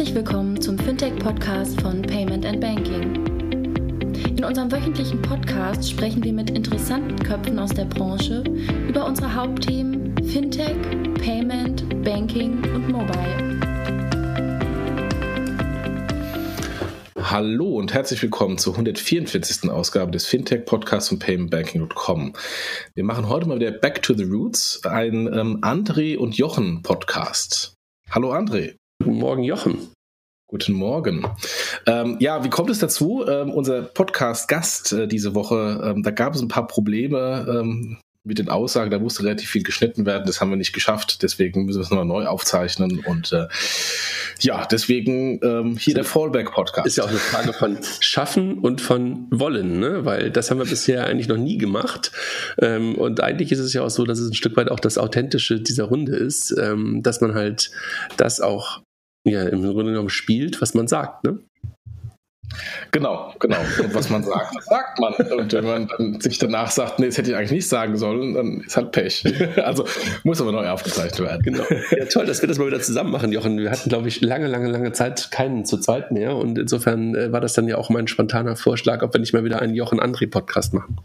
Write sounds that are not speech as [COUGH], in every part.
Herzlich willkommen zum Fintech-Podcast von Payment and Banking. In unserem wöchentlichen Podcast sprechen wir mit interessanten Köpfen aus der Branche über unsere Hauptthemen Fintech, Payment, Banking und Mobile. Hallo und herzlich willkommen zur 144. Ausgabe des Fintech-Podcasts von paymentbanking.com. Wir machen heute mal wieder Back to the Roots, ein ähm, André und Jochen Podcast. Hallo André. Guten Morgen, Jochen. Guten Morgen. Ähm, ja, wie kommt es dazu? Ähm, unser Podcast-Gast äh, diese Woche, ähm, da gab es ein paar Probleme ähm, mit den Aussagen, da musste relativ viel geschnitten werden, das haben wir nicht geschafft, deswegen müssen wir es nochmal neu aufzeichnen und äh, ja, deswegen ähm, hier der Fallback-Podcast. Ist ja auch eine Frage von Schaffen und von Wollen, ne? weil das haben wir bisher eigentlich noch nie gemacht ähm, und eigentlich ist es ja auch so, dass es ein Stück weit auch das Authentische dieser Runde ist, dass man halt das auch ja, im Grunde genommen spielt, was man sagt. Ne? Genau, genau. Und was man sagt, das sagt man. Und wenn man dann sich danach sagt, nee, das hätte ich eigentlich nicht sagen sollen, dann ist halt Pech. [LAUGHS] Also muss aber neu aufgezeichnet werden. Genau. Ja, toll, dass wir das mal wieder zusammen machen, Jochen. Wir hatten, glaube ich, lange, lange, lange Zeit keinen zu zweit mehr. Und insofern äh, war das dann ja auch mein spontaner Vorschlag, ob wir nicht mal wieder einen Jochen-André-Podcast machen.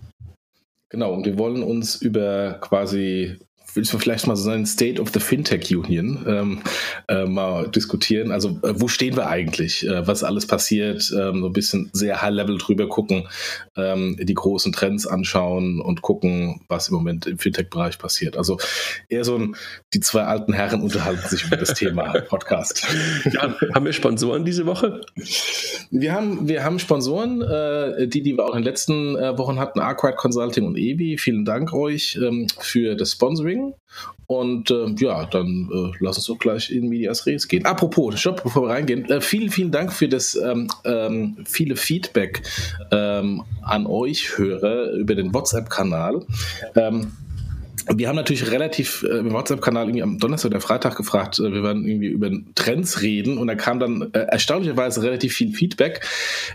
Genau, und wir wollen uns über quasi willst du vielleicht mal so einen State of the Fintech Union ähm, äh, mal diskutieren. Also äh, wo stehen wir eigentlich? Äh, was alles passiert? Ähm, so ein bisschen sehr High Level drüber gucken, ähm, die großen Trends anschauen und gucken, was im Moment im Fintech-Bereich passiert. Also eher so ein, die zwei alten Herren unterhalten sich über das Thema [LAUGHS] Podcast. Ja, haben wir Sponsoren diese Woche? Wir haben, wir haben Sponsoren, äh, die, die wir auch in den letzten äh, Wochen hatten, Arkwright Consulting und Evi. Vielen Dank euch ähm, für das Sponsoring. Und äh, ja, dann äh, lass uns doch gleich in Medias Res gehen. Apropos, stopp, bevor wir reingehen, äh, vielen, vielen Dank für das ähm, ähm, viele Feedback ähm, an euch Hörer über den WhatsApp-Kanal. Wir haben natürlich relativ äh, im WhatsApp-Kanal irgendwie am Donnerstag oder Freitag gefragt, äh, wir werden irgendwie über Trends reden und da kam dann äh, erstaunlicherweise relativ viel Feedback.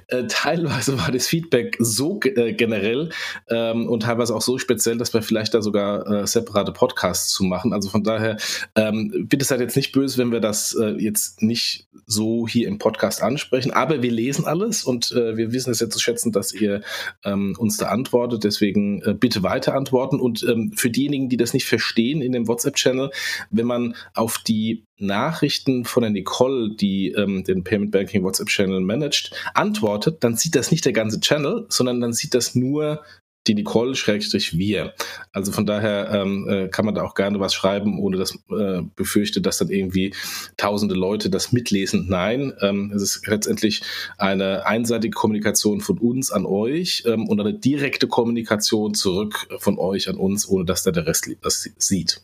Äh, teilweise war das Feedback so äh, generell ähm, und teilweise auch so speziell, dass wir vielleicht da sogar äh, separate Podcasts zu machen. Also von daher ähm, bitte seid jetzt nicht böse, wenn wir das jetzt nicht so hier im Podcast ansprechen, aber wir lesen alles und wir wissen es jetzt zu schätzen, dass ihr ähm, uns da antwortet. Deswegen bitte weiter antworten und ähm, für diejenigen diejenigen, die das nicht verstehen in dem WhatsApp-Channel, wenn man auf die Nachrichten von der Nicole, die ähm, den Payment Banking WhatsApp-Channel managt, antwortet, dann sieht das nicht der ganze Channel, sondern dann sieht das nur die Nicole schrägstrich wir. Also von daher ähm, äh, kann man da auch gerne was schreiben, ohne dass äh, befürchtet, dass dann irgendwie tausende Leute das mitlesen. Nein, ähm, es ist letztendlich eine einseitige Kommunikation von uns an euch ähm, und eine direkte Kommunikation zurück von euch an uns, ohne dass da der Rest das sieht.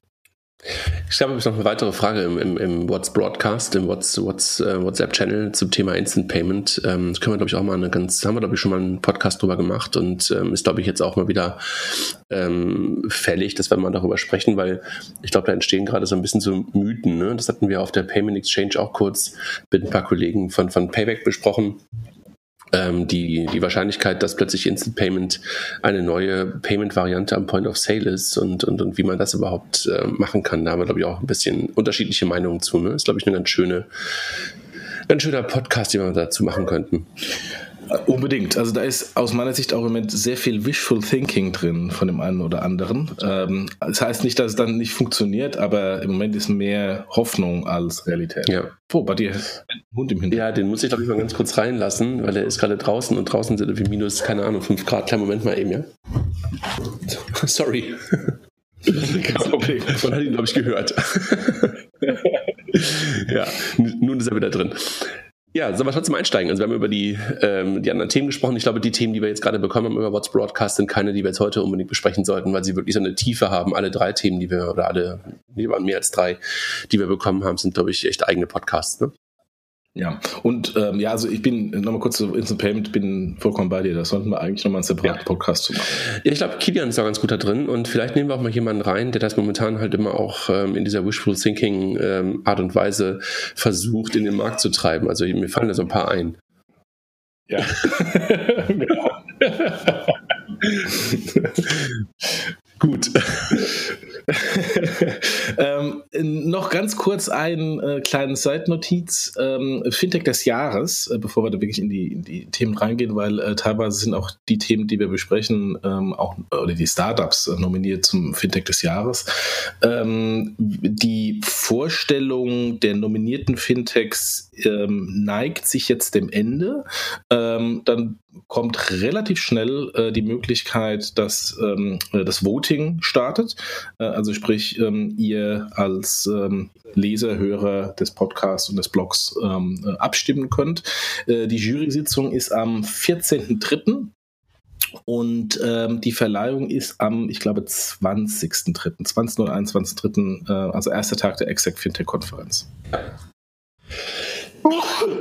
Ich habe noch eine weitere Frage im, im, im What's Broadcast, im What's, What's, uh, WhatsApp-Channel zum Thema Instant Payment. Ähm, das können wir, glaube ich, auch mal eine ganz, haben wir, glaube ich, schon mal einen Podcast drüber gemacht und ähm, ist, glaube ich, jetzt auch mal wieder ähm, fällig, dass wir mal darüber sprechen, weil ich glaube, da entstehen gerade so ein bisschen so Mythen. Ne? Das hatten wir auf der Payment Exchange auch kurz mit ein paar Kollegen von, von Payback besprochen ähm, die, die Wahrscheinlichkeit, dass plötzlich Instant Payment eine neue Payment-Variante am Point of Sale ist und, und, und wie man das überhaupt äh, machen kann. Da haben wir, glaube ich, auch ein bisschen unterschiedliche Meinungen zu. Ne? Ist, glaube ich, eine ganz schöne, ganz schöner Podcast, den wir dazu machen könnten. Unbedingt. Also da ist aus meiner Sicht auch im Moment sehr viel Wishful Thinking drin von dem einen oder anderen. Ähm, das heißt nicht, dass es dann nicht funktioniert, aber im Moment ist mehr Hoffnung als Realität. Ja. Oh, bei dir ist ein Hund im Hintergrund. Ja, den muss ich glaube ich mal ganz kurz reinlassen, weil er ist gerade draußen und draußen sind irgendwie minus, keine Ahnung, 5 Grad. Kleinen Moment mal eben, ja. [LAUGHS] Sorry. Kein Problem. Man hat ihn, glaube ich, gehört. [LAUGHS] ja, nun ist er wieder drin. Ja, sollen wir trotzdem einsteigen? Also wir haben über die, ähm, die anderen Themen gesprochen. Ich glaube, die Themen, die wir jetzt gerade bekommen haben über What's Broadcast, sind keine, die wir jetzt heute unbedingt besprechen sollten, weil sie wirklich so eine Tiefe haben. Alle drei Themen, die wir, oder alle, nee, waren mehr als drei, die wir bekommen haben, sind, glaube ich, echt eigene Podcasts. Ne? Ja, und ähm, ja, also ich bin nochmal kurz zu Instant Payment, bin vollkommen bei dir. Das sollten wir eigentlich nochmal einen separaten ja. Podcast zu machen. Ja, ich glaube, Kilian ist da ganz gut da drin und vielleicht nehmen wir auch mal jemanden rein, der das momentan halt immer auch ähm, in dieser Wishful Thinking ähm, Art und Weise versucht, in den Markt zu treiben. Also mir fallen da so ein paar ein. Ja. [LAUGHS] genau. [LAUGHS] Gut. Noch ganz kurz ein äh, kleines Seitennotiz. Ähm, Fintech des Jahres, äh, bevor wir da wirklich in die, in die Themen reingehen, weil äh, teilweise sind auch die Themen, die wir besprechen, ähm, auch oder die Startups äh, nominiert zum Fintech des Jahres. Ähm, die Vorstellung der nominierten Fintechs ähm, neigt sich jetzt dem Ende. Ähm, dann kommt relativ schnell äh, die Möglichkeit, dass ähm, äh, das Voting startet. Äh, also sprich, ähm, ihr als ähm, Leser, Hörer des Podcasts und des Blogs ähm, äh, abstimmen könnt. Äh, die Jury-Sitzung ist am 14.03. Und ähm, die Verleihung ist am, ich glaube, 20.03., 20. oder 21.03., äh, also erster Tag der Exact Fintech-Konferenz.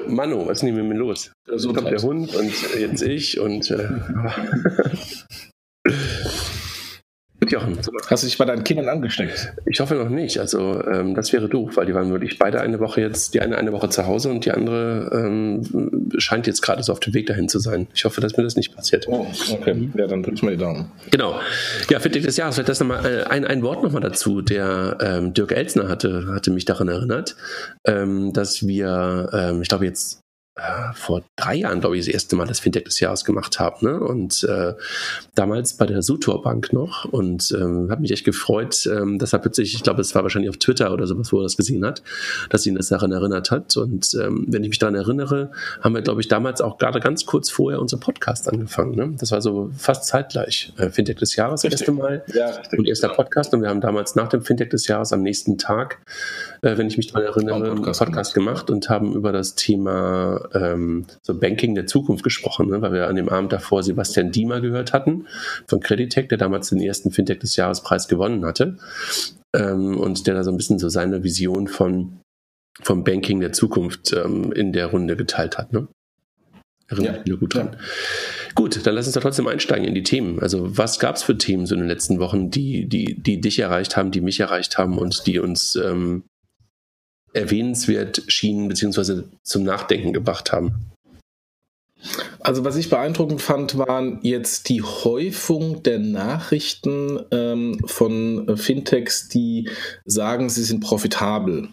Manu, was nehmen wir mit los? So kommt der Hund und jetzt ich und äh, [LAUGHS] [LAUGHS] Jochen. Hast du dich bei deinen Kindern angesteckt? Ich hoffe noch nicht. Also ähm, das wäre doof, weil die waren wirklich beide eine Woche jetzt, die eine eine Woche zu Hause und die andere ähm, scheint jetzt gerade so auf dem Weg dahin zu sein. Ich hoffe, dass mir das nicht passiert. Oh, okay. Ja, dann drücke ich mal die Daumen. Genau. Ja, Fintech des Jahres, vielleicht das nochmal äh, ein, ein Wort nochmal dazu. Der ähm, Dirk Elsner hatte, hatte mich daran erinnert, ähm, dass wir, ähm, ich glaube jetzt äh, vor drei Jahren, glaube ich, das erste Mal das Fintech des Jahres gemacht habe. Ne? Und äh, damals bei der Sutor Bank noch und ähm, habe mich echt gefreut, ähm, dass er plötzlich, ich glaube, es war wahrscheinlich auf Twitter oder sowas, wo er das gesehen hat, dass ihn das daran erinnert hat. Und ähm, wenn ich mich daran erinnere, haben wir, glaube ich, damals auch gerade ganz kurz vorher unseren Podcast angefangen. Ne? Das war so fast zeitgleich. Äh, Fintech des Jahres das erste Mal ja, und erster Podcast. Und wir haben damals nach dem Fintech des Jahres am nächsten Tag, äh, wenn ich mich daran erinnere, einen Podcast, Podcast gemacht und haben über das Thema ähm, so Banking der Zukunft gesprochen, ne? weil wir an dem Abend davor Sebastian Diemer gehört hatten von Creditec, der damals den ersten Fintech des Jahrespreis gewonnen hatte ähm, und der da so ein bisschen so seine Vision von vom Banking der Zukunft ähm, in der Runde geteilt hat. Ne? Erinnert ja. mich gut dran. Ja. Gut, dann lass uns doch trotzdem einsteigen in die Themen. Also was gab es für Themen so in den letzten Wochen, die, die, die dich erreicht haben, die mich erreicht haben und die uns ähm, erwähnenswert schienen beziehungsweise zum Nachdenken gebracht haben? Also was ich beeindruckend fand, waren jetzt die Häufung der Nachrichten ähm, von Fintechs, die sagen, sie sind profitabel.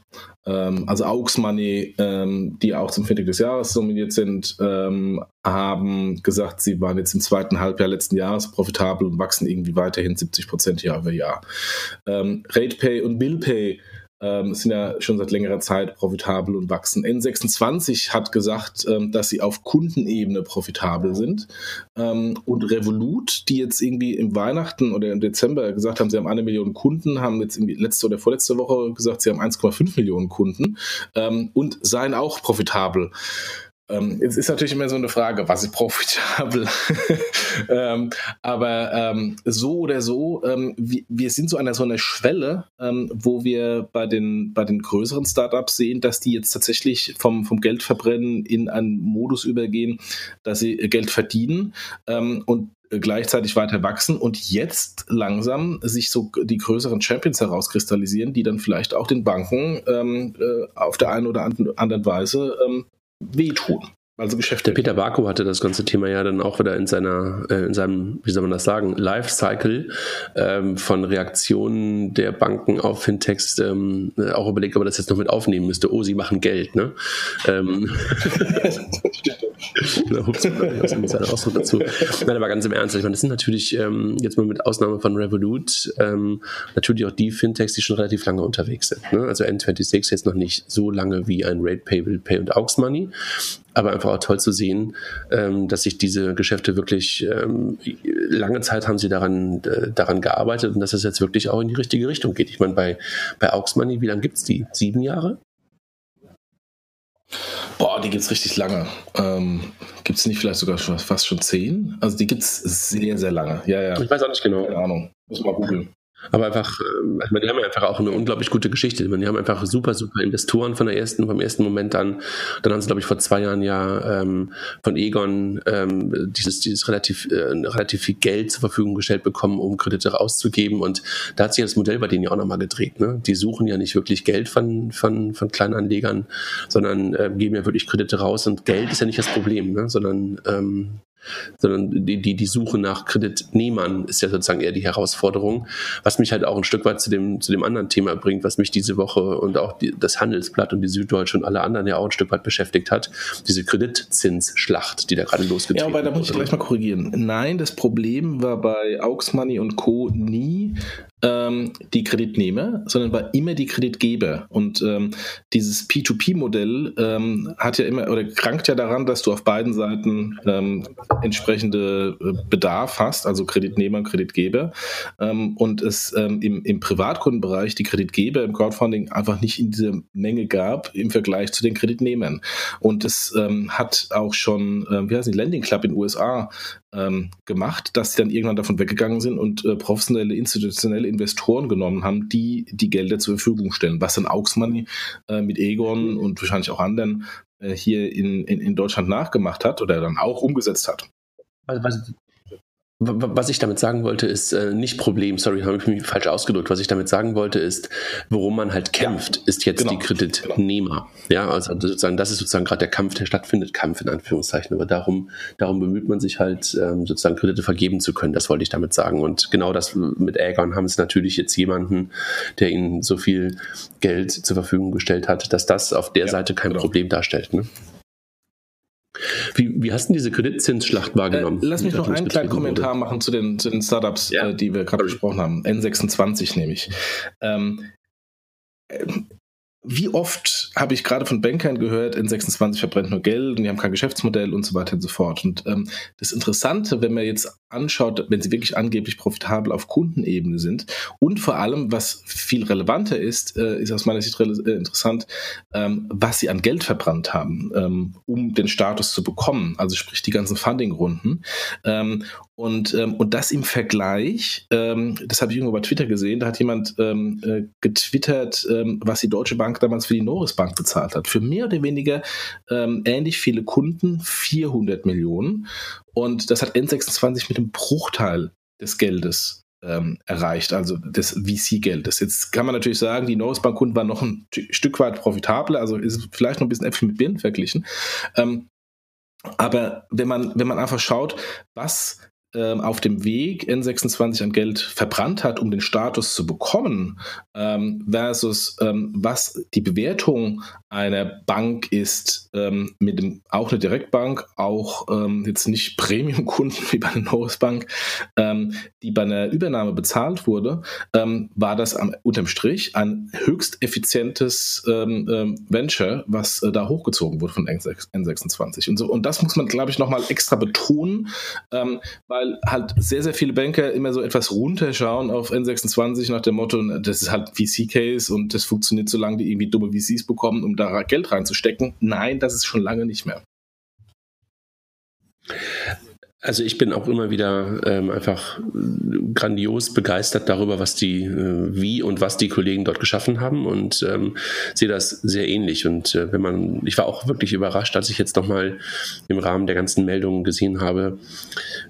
Ähm, also Aux Money, ähm, die auch zum Fintech des Jahres nominiert sind, ähm, haben gesagt, sie waren jetzt im zweiten Halbjahr letzten Jahres profitabel und wachsen irgendwie weiterhin 70 Prozent Jahr über Jahr. Ähm, RatePay und BillPay ähm, sind ja schon seit längerer Zeit profitabel und wachsen. N26 hat gesagt, ähm, dass sie auf Kundenebene profitabel sind. Ähm, und Revolut, die jetzt irgendwie im Weihnachten oder im Dezember gesagt haben, sie haben eine Million Kunden, haben jetzt irgendwie letzte oder vorletzte Woche gesagt, sie haben 1,5 Millionen Kunden ähm, und seien auch profitabel. Ähm, es ist natürlich immer so eine Frage, was ist profitabel? [LAUGHS] ähm, aber ähm, so oder so, ähm, wir, wir, sind so an so einer Schwelle, ähm, wo wir bei den, bei den größeren Startups sehen, dass die jetzt tatsächlich vom, vom Geldverbrennen in einen Modus übergehen, dass sie Geld verdienen ähm, und gleichzeitig weiter wachsen und jetzt langsam sich so die größeren Champions herauskristallisieren, die dann vielleicht auch den Banken äh, auf der einen oder anderen Weise wehtun. Also Geschäfte. Der Peter Barko hatte das ganze Thema ja dann auch wieder in seiner, äh, in seinem, wie soll man das sagen, Lifecycle ähm, von Reaktionen der Banken auf Fintechs ähm, auch überlegt, ob er das jetzt noch mit aufnehmen müsste. Oh, sie machen Geld, ne? Ähm, [LAUGHS] Ausdruck dazu. Nein, aber ganz im Ernst, ich meine, das sind natürlich ähm, jetzt mal mit Ausnahme von Revolut ähm, natürlich auch die Fintechs, die schon relativ lange unterwegs sind. Ne? Also N26 jetzt noch nicht so lange wie ein RatePay, WillPay und Aux Money, aber einfach auch toll zu sehen, ähm, dass sich diese Geschäfte wirklich ähm, lange Zeit haben sie daran, äh, daran gearbeitet und dass es jetzt wirklich auch in die richtige Richtung geht. Ich meine, bei, bei Aux Money, wie lange gibt es die? Sieben Jahre? Boah, die gibt es richtig lange. Ähm, gibt es nicht vielleicht sogar schon, fast schon zehn? Also die gibt es sehr, sehr lange. Ja, ja. Ich weiß auch nicht genau. Keine Ahnung. Muss mal googeln. Aber einfach, äh, also die haben ja einfach auch eine unglaublich gute Geschichte. Die haben einfach super, super Investoren von der ersten, vom ersten Moment an. Dann haben sie, glaube ich, vor zwei Jahren ja ähm, von Egon ähm, dieses, dieses relativ, äh, relativ viel Geld zur Verfügung gestellt bekommen, um Kredite rauszugeben. Und da hat sich das Modell bei denen ja auch nochmal gedreht. Ne? Die suchen ja nicht wirklich Geld von, von, von Kleinanlegern, sondern äh, geben ja wirklich Kredite raus. Und Geld ist ja nicht das Problem, ne? sondern ähm, sondern die, die, die Suche nach Kreditnehmern ist ja sozusagen eher die Herausforderung, was mich halt auch ein Stück weit zu dem, zu dem anderen Thema bringt, was mich diese Woche und auch die, das Handelsblatt und die Süddeutsche und alle anderen ja auch ein Stück weit beschäftigt hat, diese Kreditzinsschlacht, die da gerade losgetreten Ja, aber da muss ich gleich mal korrigieren. Nein, das Problem war bei Aux Money und Co. nie ähm, die Kreditnehmer, sondern war immer die Kreditgeber. Und ähm, dieses P2P-Modell ähm, hat ja immer oder krankt ja daran, dass du auf beiden Seiten ähm, entsprechende äh, Bedarf hast, also Kreditnehmer und Kreditgeber. Ähm, und es ähm, im, im Privatkundenbereich die Kreditgeber im Crowdfunding einfach nicht in dieser Menge gab im Vergleich zu den Kreditnehmern. Und es ähm, hat auch schon, äh, wie heißt die Landing Club in den USA ähm, gemacht, dass sie dann irgendwann davon weggegangen sind und äh, professionelle institutionelle Investoren genommen haben, die die Gelder zur Verfügung stellen, was dann Auxmoney äh, mit Egon und wahrscheinlich auch anderen äh, hier in, in, in Deutschland nachgemacht hat oder dann auch umgesetzt hat. Was, was ich damit sagen wollte, ist äh, nicht Problem, sorry, habe ich mich falsch ausgedrückt. Was ich damit sagen wollte, ist, worum man halt kämpft, ja, ist jetzt genau, die Kreditnehmer. Ja, also sozusagen, das ist sozusagen gerade der Kampf, der stattfindet, Kampf in Anführungszeichen. Aber darum, darum bemüht man sich halt, ähm, sozusagen Kredite vergeben zu können. Das wollte ich damit sagen. Und genau das mit Ägern haben es natürlich jetzt jemanden, der ihnen so viel Geld zur Verfügung gestellt hat, dass das auf der ja, Seite kein genau. Problem darstellt. Ne? Wie, wie hast du diese Kreditzinsschlacht wahrgenommen? Äh, lass mich noch einen kleinen Kommentar wurde. machen zu den, zu den Startups, ja. äh, die wir gerade besprochen haben. N26 nämlich. Ähm, äh, wie oft habe ich gerade von Bankern gehört, N26 verbrennt nur Geld und die haben kein Geschäftsmodell und so weiter und so fort. Und ähm, das Interessante, wenn man jetzt anschaut, wenn sie wirklich angeblich profitabel auf Kundenebene sind und vor allem, was viel relevanter ist, äh, ist aus meiner Sicht äh, interessant, ähm, was sie an Geld verbrannt haben, ähm, um den Status zu bekommen, also sprich die ganzen Funding-Runden. Und, ähm, und das im Vergleich, ähm, das habe ich irgendwo bei Twitter gesehen, da hat jemand ähm, äh, getwittert, ähm, was die Deutsche Bank damals für die Norris Bank bezahlt hat. Für mehr oder weniger ähm, ähnlich viele Kunden, 400 Millionen. Und das hat N26 mit einem Bruchteil des Geldes ähm, erreicht, also des VC-Geldes. Jetzt kann man natürlich sagen, die Norris Bank-Kunden waren noch ein Stück weit profitabler, also ist vielleicht noch ein bisschen Äpfel mit Birnen verglichen. Ähm, aber wenn man, wenn man einfach schaut, was auf dem Weg N26 an Geld verbrannt hat, um den Status zu bekommen, ähm, versus ähm, was die Bewertung einer Bank ist, ähm, mit dem, auch eine Direktbank, auch ähm, jetzt nicht [LAUGHS] Premium-Kunden wie bei einer Norris Bank, ähm, die bei einer Übernahme bezahlt wurde, war das am, unterm Strich ein höchst effizientes Venture, was äh, da hochgezogen wurde von N26. Und, so, und das muss man, glaube ich, nochmal extra betonen, weil weil halt sehr, sehr viele Banker immer so etwas runterschauen auf N26 nach dem Motto, das ist halt VC-Case und das funktioniert so lange, die irgendwie dumme VCs bekommen, um da Geld reinzustecken. Nein, das ist schon lange nicht mehr. Also ich bin auch immer wieder ähm, einfach grandios begeistert darüber, was die, äh, wie und was die Kollegen dort geschaffen haben und ähm, sehe das sehr ähnlich. Und äh, wenn man, ich war auch wirklich überrascht, als ich jetzt nochmal im Rahmen der ganzen Meldungen gesehen habe,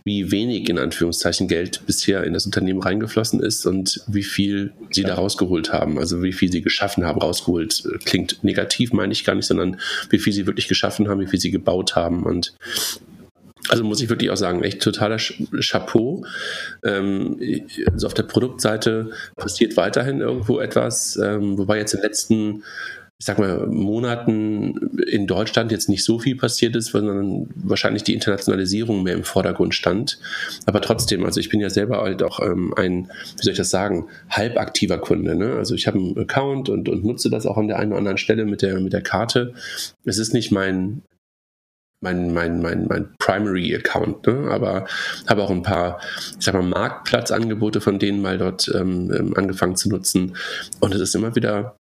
wie wenig in Anführungszeichen Geld bisher in das Unternehmen reingeflossen ist und wie viel sie da rausgeholt haben. Also wie viel sie geschaffen haben, rausgeholt. Klingt negativ, meine ich gar nicht, sondern wie viel sie wirklich geschaffen haben, wie viel sie gebaut haben und also muss ich wirklich auch sagen, echt totaler Chapeau. Ähm, also auf der Produktseite passiert weiterhin irgendwo etwas, ähm, wobei jetzt in den letzten, ich sag mal, Monaten in Deutschland jetzt nicht so viel passiert ist, sondern wahrscheinlich die Internationalisierung mehr im Vordergrund stand. Aber trotzdem, also ich bin ja selber halt auch ähm, ein, wie soll ich das sagen, halbaktiver Kunde. Ne? Also ich habe einen Account und, und nutze das auch an der einen oder anderen Stelle mit der, mit der Karte. Es ist nicht mein mein, mein, mein, mein Primary Account, ne? aber habe auch ein paar, ich sag mal, Marktplatzangebote von denen mal dort ähm, ähm angefangen zu nutzen. Und es ist immer wieder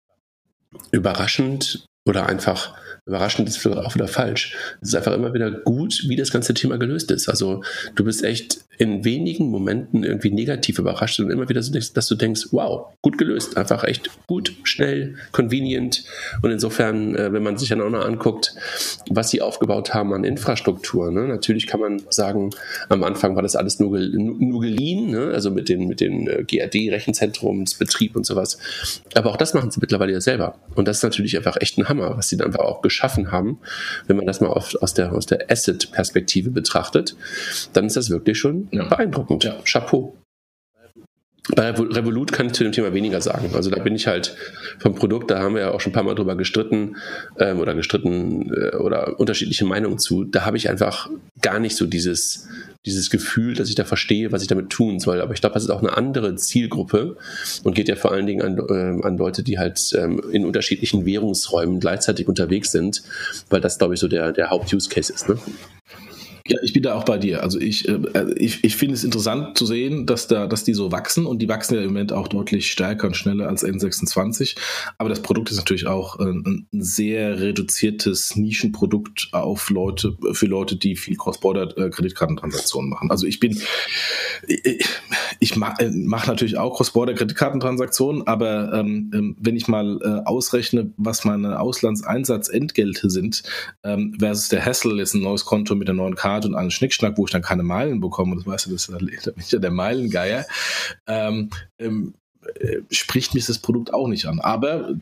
überraschend oder einfach überraschend ist vielleicht auch wieder falsch. Es ist einfach immer wieder gut, wie das ganze Thema gelöst ist. Also du bist echt in wenigen Momenten irgendwie negativ überrascht und immer wieder so, dass du denkst, wow, gut gelöst. Einfach echt gut, schnell, convenient. Und insofern, äh, wenn man sich dann auch noch anguckt, was sie aufgebaut haben an Infrastruktur, ne? natürlich kann man sagen, am Anfang war das alles nur, nur geliehen, ne? also mit den, mit den äh, GRD-Rechenzentrumsbetrieb und sowas. Aber auch das machen sie mittlerweile ja selber. Und das ist natürlich einfach echt ein Hammer, was sie dann einfach auch geschaffen haben. Wenn man das mal auf, aus der, aus der Asset-Perspektive betrachtet, dann ist das wirklich schon ja. beeindruckend. Ja. Chapeau. Bei Revolut kann ich zu dem Thema weniger sagen. Also da bin ich halt vom Produkt, da haben wir ja auch schon ein paar Mal drüber gestritten ähm, oder gestritten äh, oder unterschiedliche Meinungen zu. Da habe ich einfach gar nicht so dieses, dieses Gefühl, dass ich da verstehe, was ich damit tun soll. Aber ich glaube, das ist auch eine andere Zielgruppe und geht ja vor allen Dingen an, äh, an Leute, die halt ähm, in unterschiedlichen Währungsräumen gleichzeitig unterwegs sind, weil das, glaube ich, so der, der Haupt-Use-Case ist. Ne? Ja, ich bin da auch bei dir. Also ich, äh, ich, ich finde es interessant zu sehen, dass da, dass die so wachsen und die wachsen ja im Moment auch deutlich stärker und schneller als N26. Aber das Produkt ist natürlich auch äh, ein, sehr reduziertes Nischenprodukt auf Leute, für Leute, die viel Cross-Border-Kreditkartentransaktionen machen. Also ich bin, ich, ich mache äh, mach natürlich auch Cross-Border-Kreditkartentransaktionen, aber ähm, ähm, wenn ich mal äh, ausrechne, was meine Auslandseinsatzentgelte sind, ähm, versus der Hassel, jetzt ein neues Konto mit der neuen Karte, Grad und einen Schnickschnack, wo ich dann keine Meilen bekomme, das weißt du, das ist ja der Meilengeier, ähm, ähm, äh, spricht mich das Produkt auch nicht an. Aber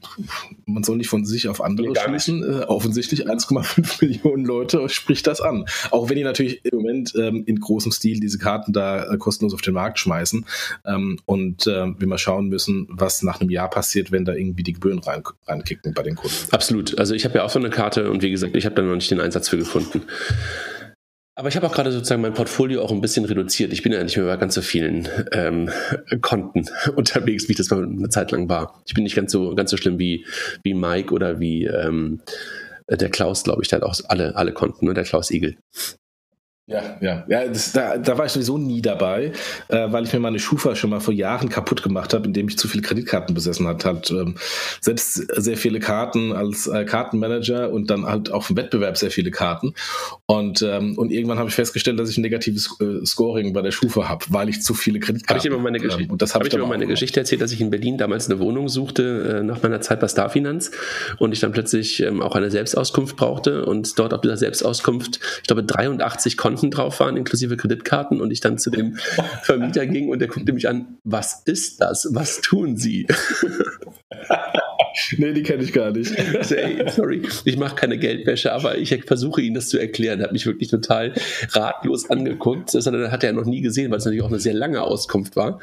man soll nicht von sich auf andere nee, schließen. Äh, offensichtlich 1,5 [LAUGHS] Millionen Leute spricht das an. Auch wenn die natürlich im Moment ähm, in großem Stil diese Karten da äh, kostenlos auf den Markt schmeißen ähm, und äh, wir mal schauen müssen, was nach einem Jahr passiert, wenn da irgendwie die Gebühren rein, reinkicken bei den Kunden. Absolut. Also ich habe ja auch so eine Karte und wie gesagt, ich habe da noch nicht den Einsatz für gefunden. Aber ich habe auch gerade sozusagen mein Portfolio auch ein bisschen reduziert. Ich bin ja nicht mehr bei ganz so vielen ähm, Konten [LAUGHS] unterwegs, wie ich das mal eine Zeit lang war. Ich bin nicht ganz so ganz so schlimm wie wie Mike oder wie ähm, der Klaus, glaube ich. Der hat auch alle alle Konten, ne? der Klaus Igel. Ja, ja, ja, das, da, da war ich sowieso nie dabei, äh, weil ich mir meine Schufa schon mal vor Jahren kaputt gemacht habe, indem ich zu viele Kreditkarten besessen hat. Halt ähm, selbst sehr viele Karten als äh, Kartenmanager und dann halt auch im Wettbewerb sehr viele Karten. Und, ähm, und irgendwann habe ich festgestellt, dass ich ein negatives äh, Scoring bei der Schufa habe, weil ich zu viele Kreditkarten habe. Ich immer meine, Geschichte, ähm, und das hab hab ich immer meine Geschichte erzählt, dass ich in Berlin damals eine Wohnung suchte äh, nach meiner Zeit bei Starfinanz und ich dann plötzlich ähm, auch eine Selbstauskunft brauchte und dort auf dieser Selbstauskunft, ich glaube, 83 Konten Konten drauf waren, inklusive Kreditkarten, und ich dann zu dem [LAUGHS] Vermieter ging und der guckte mich an, was ist das? Was tun Sie? [LAUGHS] nee, die kenne ich gar nicht. Hey, sorry, ich mache keine Geldwäsche, aber ich versuche Ihnen das zu erklären. Er hat mich wirklich total ratlos angeguckt. Das hat er noch nie gesehen, weil es natürlich auch eine sehr lange Auskunft war.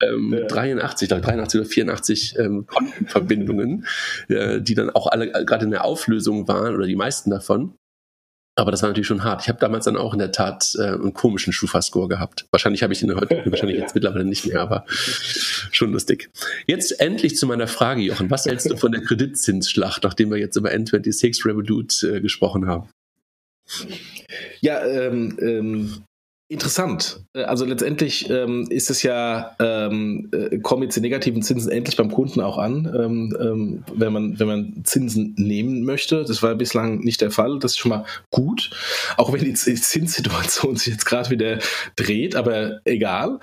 Ähm, ja. 83, 83 oder 84 ähm, Kontenverbindungen, äh, die dann auch alle gerade in der Auflösung waren oder die meisten davon. Aber das war natürlich schon hart. Ich habe damals dann auch in der Tat äh, einen komischen Schufa-Score gehabt. Wahrscheinlich habe ich den heute, [LAUGHS] wahrscheinlich jetzt mittlerweile nicht mehr, aber schon lustig. Jetzt endlich zu meiner Frage, Jochen. Was hältst du von der Kreditzinsschlacht, nachdem wir jetzt über N26 Revolut äh, gesprochen haben? Ja, ähm, ähm, Interessant. Äh, also letztendlich ähm, ist es ja, ähm, äh, kommen jetzt die negativen Zinsen endlich beim Kunden auch an, ähm, ähm, wenn, man, wenn man Zinsen nehmen möchte. Das war bislang nicht der Fall. Das ist schon mal gut. Auch wenn die Zinssituation sich jetzt gerade wieder dreht, aber egal.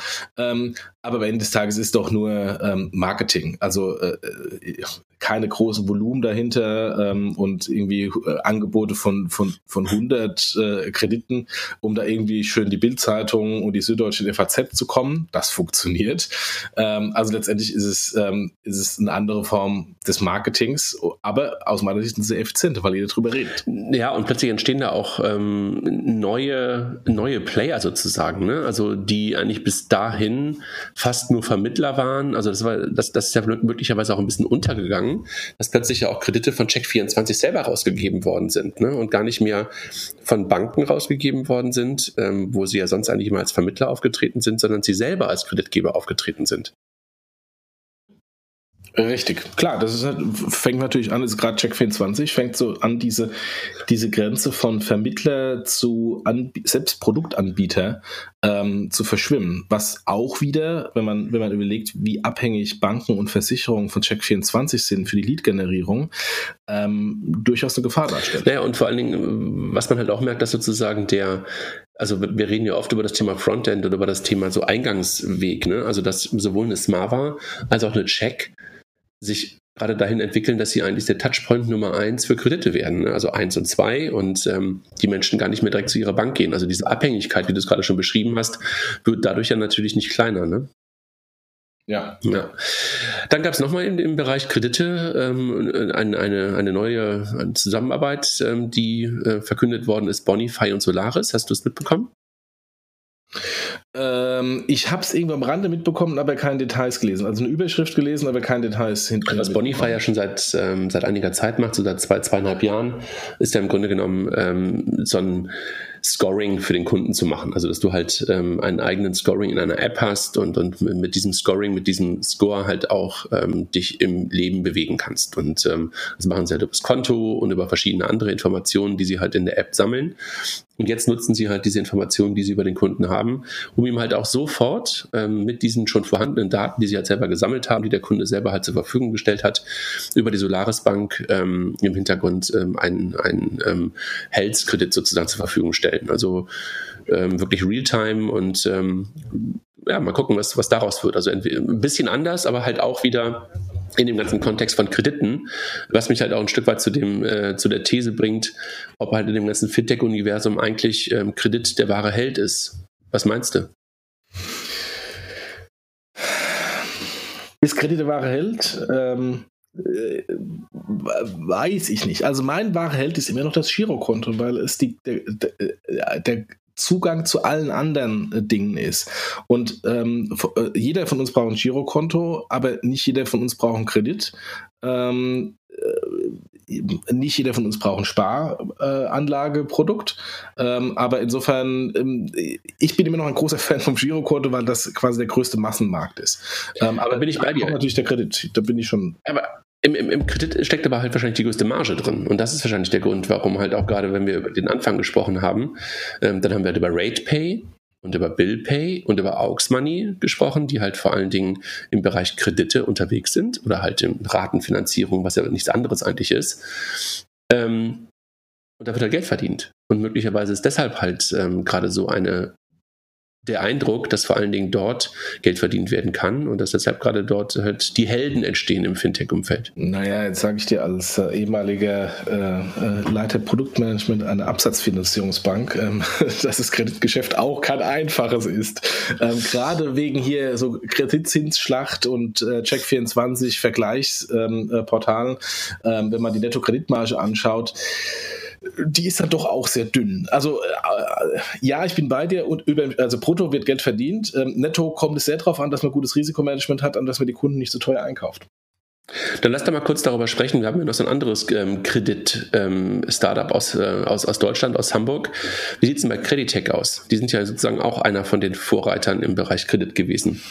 Aber am Ende des Tages ist doch nur ähm, Marketing. Also äh, äh keine großen Volumen dahinter ähm, und irgendwie äh, Angebote von, von, von 100 äh, Krediten, um da irgendwie schön die Bildzeitung und die Süddeutsche FAZ zu kommen. Das funktioniert. Ähm, also letztendlich ist es, ähm, ist es eine andere Form des Marketings, aber aus meiner Sicht sehr effiziente, weil jeder drüber redet. Ja, und plötzlich entstehen da auch ähm, neue, neue Player sozusagen, ne? also die eigentlich bis dahin fast nur Vermittler waren. Also das war, das, das ist ja möglicherweise auch ein bisschen untergegangen, dass plötzlich ja auch Kredite von Check24 selber rausgegeben worden sind ne? und gar nicht mehr von Banken rausgegeben worden sind, ähm, wo sie ja sonst eigentlich immer als Vermittler aufgetreten sind, sondern sie selber als Kreditgeber aufgetreten sind. Richtig, klar, das ist, halt, fängt natürlich an, ist gerade Check24, fängt so an, diese, diese Grenze von Vermittler zu Anb selbst Produktanbieter ähm, zu verschwimmen, was auch wieder, wenn man, wenn man überlegt, wie abhängig Banken und Versicherungen von Check24 sind für die Lead-Generierung, ähm, durchaus eine Gefahr darstellt. Naja, und vor allen Dingen, was man halt auch merkt, dass sozusagen der, also wir reden ja oft über das Thema Frontend oder über das Thema so Eingangsweg, ne? also dass sowohl eine Smava als auch eine Check sich gerade dahin entwickeln, dass sie eigentlich der Touchpoint Nummer eins für Kredite werden, ne? also eins und zwei und ähm, die Menschen gar nicht mehr direkt zu ihrer Bank gehen. Also diese Abhängigkeit, wie du es gerade schon beschrieben hast, wird dadurch ja natürlich nicht kleiner. Ne? Ja. ja. Dann gab es nochmal im, im Bereich Kredite ähm, eine, eine, eine neue Zusammenarbeit, ähm, die äh, verkündet worden ist, Bonify und Solaris. Hast du es mitbekommen? Ähm, ich habe es irgendwo am Rande mitbekommen, aber keine Details gelesen. Also eine Überschrift gelesen, aber keine Details hinter. Was Bonify ja schon seit, ähm, seit einiger Zeit macht, so seit zwei, zweieinhalb Jahren, ist ja im Grunde genommen ähm, so ein Scoring für den Kunden zu machen. Also dass du halt ähm, einen eigenen Scoring in einer App hast und, und mit diesem Scoring, mit diesem Score halt auch ähm, dich im Leben bewegen kannst. Und ähm, das machen sie halt über das Konto und über verschiedene andere Informationen, die sie halt in der App sammeln. Und jetzt nutzen sie halt diese Informationen, die sie über den Kunden haben, um ihm halt auch sofort ähm, mit diesen schon vorhandenen Daten, die sie halt selber gesammelt haben, die der Kunde selber halt zur Verfügung gestellt hat, über die Solaris Bank ähm, im Hintergrund ähm, einen, einen ähm, Health-Kredit sozusagen zur Verfügung stellen. Also ähm, wirklich Realtime und ähm, ja, mal gucken, was, was daraus wird. Also ein bisschen anders, aber halt auch wieder in dem ganzen Kontext von Krediten, was mich halt auch ein Stück weit zu dem äh, zu der These bringt, ob halt in dem ganzen Fintech-Universum eigentlich ähm, Kredit der wahre Held ist. Was meinst du? Ist Kredit der wahre Held? Ähm, äh, weiß ich nicht. Also mein wahrer Held ist immer noch das Girokonto, weil es die, der, der, Zugang zu allen anderen äh, Dingen ist. Und ähm, äh, jeder von uns braucht ein Girokonto, aber nicht jeder von uns braucht einen Kredit. Ähm, äh, nicht jeder von uns braucht ein Sparanlageprodukt. Äh, ähm, aber insofern, ähm, ich bin immer noch ein großer Fan vom Girokonto, weil das quasi der größte Massenmarkt ist. Ähm, aber da bin ich bei dir. natürlich der Kredit. Da bin ich schon. Aber im, im, Im Kredit steckt aber halt wahrscheinlich die größte Marge drin. Und das ist wahrscheinlich der Grund, warum halt auch gerade, wenn wir über den Anfang gesprochen haben, ähm, dann haben wir halt über RatePay und über BillPay und über Aux Money gesprochen, die halt vor allen Dingen im Bereich Kredite unterwegs sind oder halt in Ratenfinanzierung, was ja nichts anderes eigentlich ist. Ähm, und da wird halt Geld verdient. Und möglicherweise ist deshalb halt ähm, gerade so eine der Eindruck, dass vor allen Dingen dort Geld verdient werden kann und dass deshalb gerade dort halt die Helden entstehen im Fintech-Umfeld. Naja, jetzt sage ich dir als äh, ehemaliger äh, äh, Leiter Produktmanagement einer Absatzfinanzierungsbank, ähm, [LAUGHS] dass das Kreditgeschäft auch kein einfaches ist. Ähm, gerade wegen hier so Kreditzinsschlacht und äh, Check24 Vergleichsportalen, ähm, äh, wenn man die Netto-Kreditmarge anschaut, die ist dann doch auch sehr dünn. Also äh, ja, ich bin bei dir und über, also brutto wird Geld verdient. Ähm, netto kommt es sehr darauf an, dass man gutes Risikomanagement hat und dass man die Kunden nicht so teuer einkauft. Dann lass da mal kurz darüber sprechen. Wir haben ja noch so ein anderes ähm, Kredit-Startup ähm, aus, äh, aus, aus Deutschland, aus Hamburg. Wie sieht es denn bei Creditec aus? Die sind ja sozusagen auch einer von den Vorreitern im Bereich Kredit gewesen.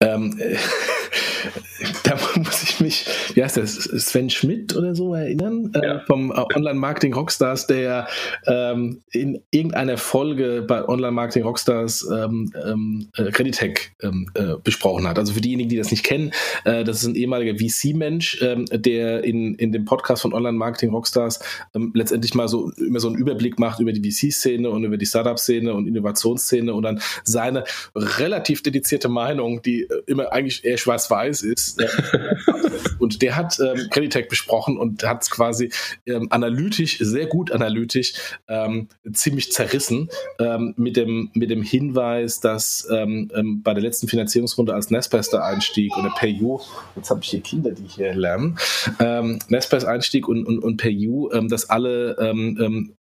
Ähm, äh, [LAUGHS] [LAUGHS] da muss ich mich, wie heißt das, Sven Schmidt oder so erinnern, äh, ja. äh, vom Online Marketing Rockstars, der ähm, in irgendeiner Folge bei Online Marketing Rockstars ähm, ähm, äh, Creditec ähm, äh, besprochen hat. Also für diejenigen, die das nicht kennen, äh, das ist ein ehemaliger VC-Mensch, ähm, der in, in dem Podcast von Online Marketing Rockstars ähm, letztendlich mal so immer so einen Überblick macht über die VC-Szene und über die Startup-Szene und Innovationsszene und dann seine relativ dedizierte Meinung, die immer eigentlich eher schwarz-weiß ist, [LAUGHS] und der hat ähm, Creditec besprochen und hat es quasi ähm, analytisch, sehr gut analytisch, ähm, ziemlich zerrissen ähm, mit, dem, mit dem Hinweis, dass ähm, ähm, bei der letzten Finanzierungsrunde als Nespester einstieg oder PayU, jetzt habe ich hier Kinder, die hier lernen, ähm, Nespers Einstieg und, und, und PayU, ähm, dass alle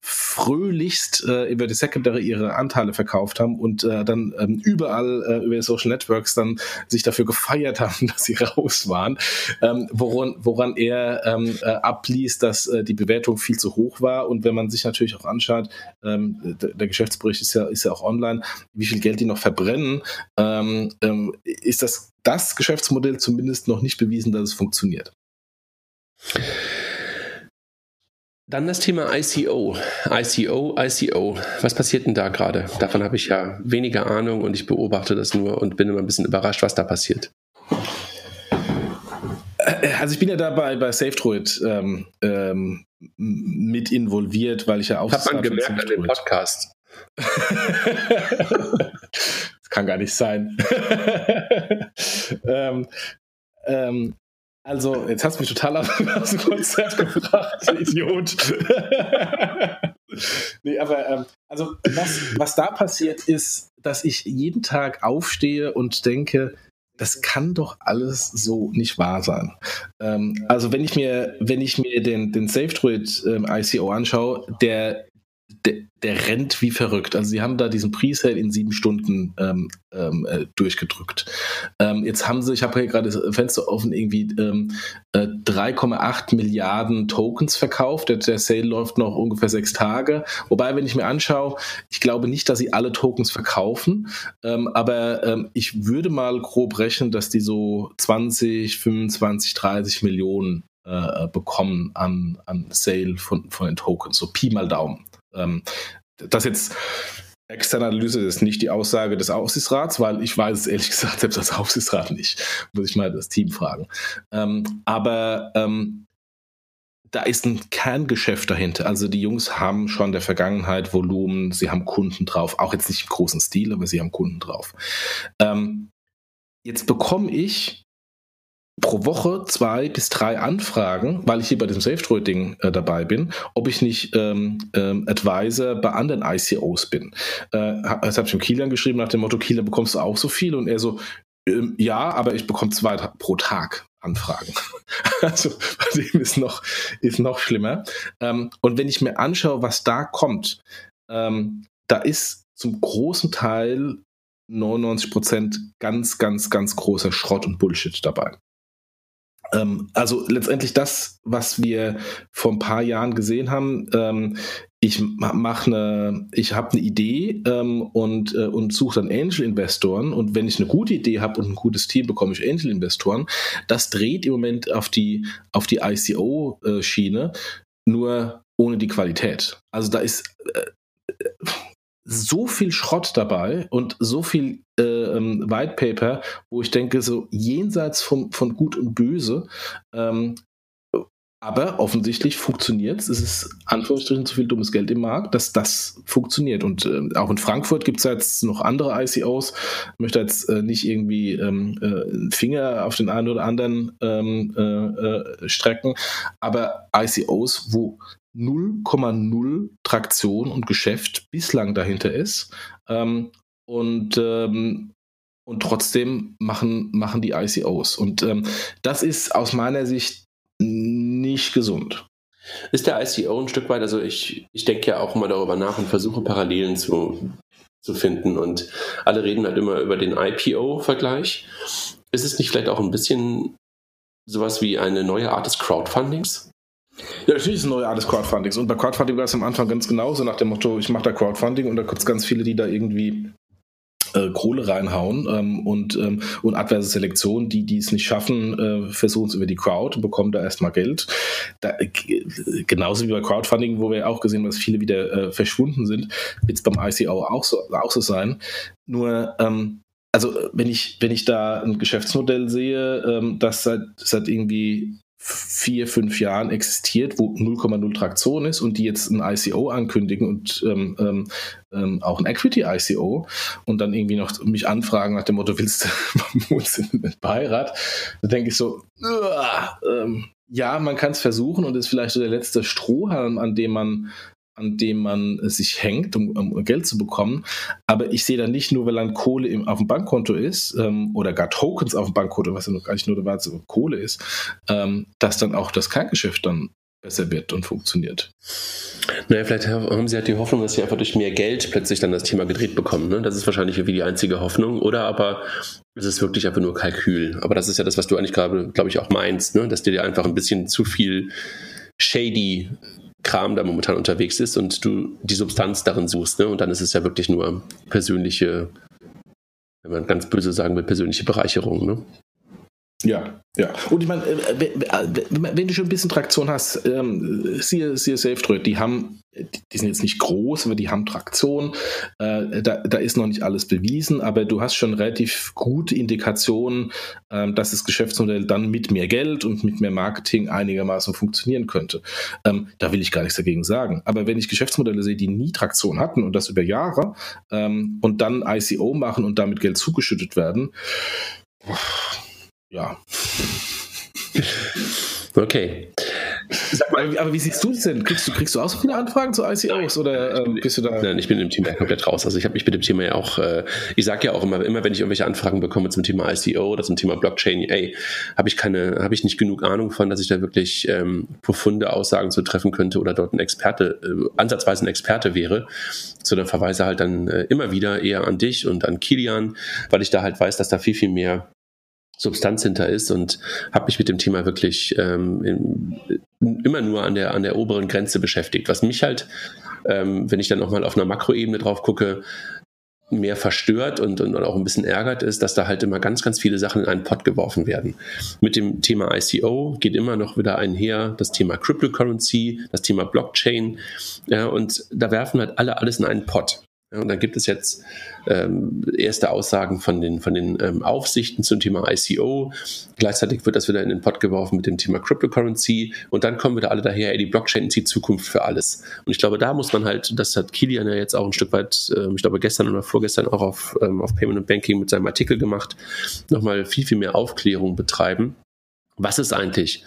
fröhlichst äh, über die Secondary ihre Anteile verkauft haben und äh, dann ähm, überall äh, über Social Networks dann sich dafür gefeiert [LAUGHS] haben, dass sie raus waren, ähm, woran, woran er ähm, äh, abliest, dass äh, die Bewertung viel zu hoch war. Und wenn man sich natürlich auch anschaut, ähm, der Geschäftsbericht ist ja, ist ja auch online, wie viel Geld die noch verbrennen, ähm, ähm, ist das das Geschäftsmodell zumindest noch nicht bewiesen, dass es funktioniert. Dann das Thema ICO. ICO, ICO. Was passiert denn da gerade? Davon habe ich ja weniger Ahnung und ich beobachte das nur und bin immer ein bisschen überrascht, was da passiert. Äh, also ich bin ja dabei bei SafeDroid ähm, ähm, mit involviert, weil ich ja auch. Hat man gemerkt an dem Podcast. [LAUGHS] das kann gar nicht sein. [LAUGHS] ähm, ähm, also, jetzt hast du mich total aus [LAUGHS] dem Konzert gebracht, Idiot. [LAUGHS] nee, aber ähm, also was, was da passiert ist, dass ich jeden Tag aufstehe und denke, das kann doch alles so nicht wahr sein. Ähm, also wenn ich mir, wenn ich mir den, den SafeDroid ähm, ICO anschaue, der, der, der, rennt wie verrückt. Also sie haben da diesen Presale in sieben Stunden ähm, ähm, äh, durchgedrückt. Ähm, jetzt haben sie, ich habe hier gerade das Fenster offen, irgendwie ähm, äh, 3,8 Milliarden Tokens verkauft. Der, der, Sale läuft noch ungefähr sechs Tage. Wobei, wenn ich mir anschaue, ich glaube nicht, dass sie alle Tokens verkaufen, ähm, aber ähm, ich würde mal grob rechnen, dass die so 20, 25, 30 Millionen äh, bekommen an, an Sale von, von den Tokens. So Pi mal Daumen. Ähm, das jetzt externe Analyse ist nicht die Aussage des Aufsichtsrats, weil ich weiß es ehrlich gesagt selbst als Aufsichtsrat nicht. Muss ich mal das Team fragen. Ähm, aber ähm, da ist ein Kerngeschäft dahinter. Also die Jungs haben schon in der Vergangenheit Volumen, sie haben Kunden drauf, auch jetzt nicht im großen Stil, aber sie haben Kunden drauf. Ähm, jetzt bekomme ich pro Woche zwei bis drei Anfragen, weil ich hier bei diesem SafeDroid-Ding äh, dabei bin, ob ich nicht ähm, ähm, Advisor bei anderen ICOs bin. Äh, das habe ich dem Kilian geschrieben nach dem Motto, Kilian, bekommst du auch so viel? Und er so, ähm, ja, aber ich bekomme zwei pro Tag Anfragen. [LAUGHS] also bei dem ist noch, ist noch schlimmer. Ähm, und wenn ich mir anschaue, was da kommt, ähm, da ist zum großen Teil 99 Prozent ganz, ganz, ganz großer Schrott und Bullshit dabei. Ähm, also letztendlich das, was wir vor ein paar Jahren gesehen haben. Ähm, ich mache eine, ich habe eine Idee ähm, und, äh, und suche dann Angel-Investoren und wenn ich eine gute Idee habe und ein gutes Team, bekomme ich Angel-Investoren. Das dreht im Moment auf die, auf die ICO-Schiene, nur ohne die Qualität. Also da ist äh, so viel Schrott dabei und so viel äh, ähm, White Paper, wo ich denke, so jenseits von, von Gut und Böse. Ähm, aber offensichtlich funktioniert es. Es ist Anführungsstrichen zu viel dummes Geld im Markt, dass das funktioniert. Und äh, auch in Frankfurt gibt es jetzt noch andere ICOs. Ich möchte jetzt äh, nicht irgendwie ähm, äh, Finger auf den einen oder anderen ähm, äh, äh, strecken, aber ICOs, wo 0,0 Traktion und Geschäft bislang dahinter ist. Ähm, und, ähm, und trotzdem machen, machen die ICOs. Und ähm, das ist aus meiner Sicht nicht gesund. Ist der ICO ein Stück weit, also ich, ich denke ja auch immer darüber nach und versuche Parallelen zu, zu finden. Und alle reden halt immer über den IPO-Vergleich. Ist es nicht vielleicht auch ein bisschen sowas wie eine neue Art des Crowdfundings? Ja, natürlich ist eine neue Art des Crowdfundings. Und bei Crowdfunding war es am Anfang ganz genauso nach dem Motto, ich mache da Crowdfunding und da gibt es ganz viele, die da irgendwie äh, Kohle reinhauen ähm, und, ähm, und adverse Selektion, die, die es nicht schaffen, äh, versuchen es über die Crowd und bekommen da erstmal Geld. Da, äh, genauso wie bei Crowdfunding, wo wir auch gesehen haben, dass viele wieder äh, verschwunden sind, wird es beim ICO auch so, auch so sein. Nur ähm, also wenn ich, wenn ich da ein Geschäftsmodell sehe, ähm, das seit, seit irgendwie vier, fünf Jahren existiert, wo 0,0 Traktion ist und die jetzt ein ICO ankündigen und ähm, ähm, ähm auch ein Equity-ICO und dann irgendwie noch mich anfragen nach dem Motto, willst du [LAUGHS] den Beirat? Da denke ich so, ähm, ja, man kann es versuchen und ist vielleicht so der letzte Strohhalm, an dem man an dem man sich hängt, um, um, Geld zu bekommen. Aber ich sehe da nicht nur, weil dann Kohle im, auf dem Bankkonto ist ähm, oder gar Tokens auf dem Bankkonto, was ja noch gar nicht nur der Kohle ist, ähm, dass dann auch das Kerngeschäft dann besser wird und funktioniert. Naja, vielleicht haben sie halt die Hoffnung, dass sie einfach durch mehr Geld plötzlich dann das Thema gedreht bekommen. Ne? Das ist wahrscheinlich irgendwie die einzige Hoffnung. Oder aber es ist wirklich einfach nur Kalkül. Aber das ist ja das, was du eigentlich gerade, glaube ich, auch meinst, ne? dass dir einfach ein bisschen zu viel shady Kram da momentan unterwegs ist und du die Substanz darin suchst. Ne? Und dann ist es ja wirklich nur persönliche, wenn man ganz böse sagen will, persönliche Bereicherung. Ne? Ja, ja. Und ich meine, äh, wenn du schon ein bisschen Traktion hast, ähm, siehe, siehe SafeDroid, die haben, die sind jetzt nicht groß, aber die haben Traktion. Äh, da, da ist noch nicht alles bewiesen, aber du hast schon relativ gute Indikationen, äh, dass das Geschäftsmodell dann mit mehr Geld und mit mehr Marketing einigermaßen funktionieren könnte. Ähm, da will ich gar nichts dagegen sagen. Aber wenn ich Geschäftsmodelle sehe, die nie Traktion hatten und das über Jahre ähm, und dann ICO machen und damit Geld zugeschüttet werden, ja. Okay. Mal, aber wie siehst du das denn? Kriegst du, kriegst du auch so viele Anfragen zu ICOs oder ähm, bist du da? Nein, ich bin im Thema komplett raus. Also ich habe mich mit dem Thema ja auch, äh, ich sage ja auch immer, immer wenn ich irgendwelche Anfragen bekomme zum Thema ICO oder zum Thema Blockchain, ey, habe ich keine, habe ich nicht genug Ahnung von, dass ich da wirklich ähm, profunde Aussagen zu treffen könnte oder dort ein Experte, äh, ansatzweise ein Experte wäre, sondern verweise halt dann äh, immer wieder eher an dich und an Kilian, weil ich da halt weiß, dass da viel, viel mehr Substanz hinter ist und habe mich mit dem Thema wirklich ähm, in, immer nur an der, an der oberen Grenze beschäftigt. Was mich halt, ähm, wenn ich dann nochmal auf einer Makroebene drauf gucke, mehr verstört und, und, auch ein bisschen ärgert ist, dass da halt immer ganz, ganz viele Sachen in einen Pot geworfen werden. Mit dem Thema ICO geht immer noch wieder einher das Thema Cryptocurrency, das Thema Blockchain. Ja, und da werfen halt alle alles in einen Pot. Und dann gibt es jetzt ähm, erste Aussagen von den, von den ähm, Aufsichten zum Thema ICO. Gleichzeitig wird das wieder in den Pot geworfen mit dem Thema Cryptocurrency. Und dann kommen wieder alle daher, ey, die Blockchain ist die Zukunft für alles. Und ich glaube, da muss man halt, das hat Kilian ja jetzt auch ein Stück weit, äh, ich glaube gestern oder vorgestern auch auf, ähm, auf Payment and Banking mit seinem Artikel gemacht, nochmal viel, viel mehr Aufklärung betreiben. Was ist eigentlich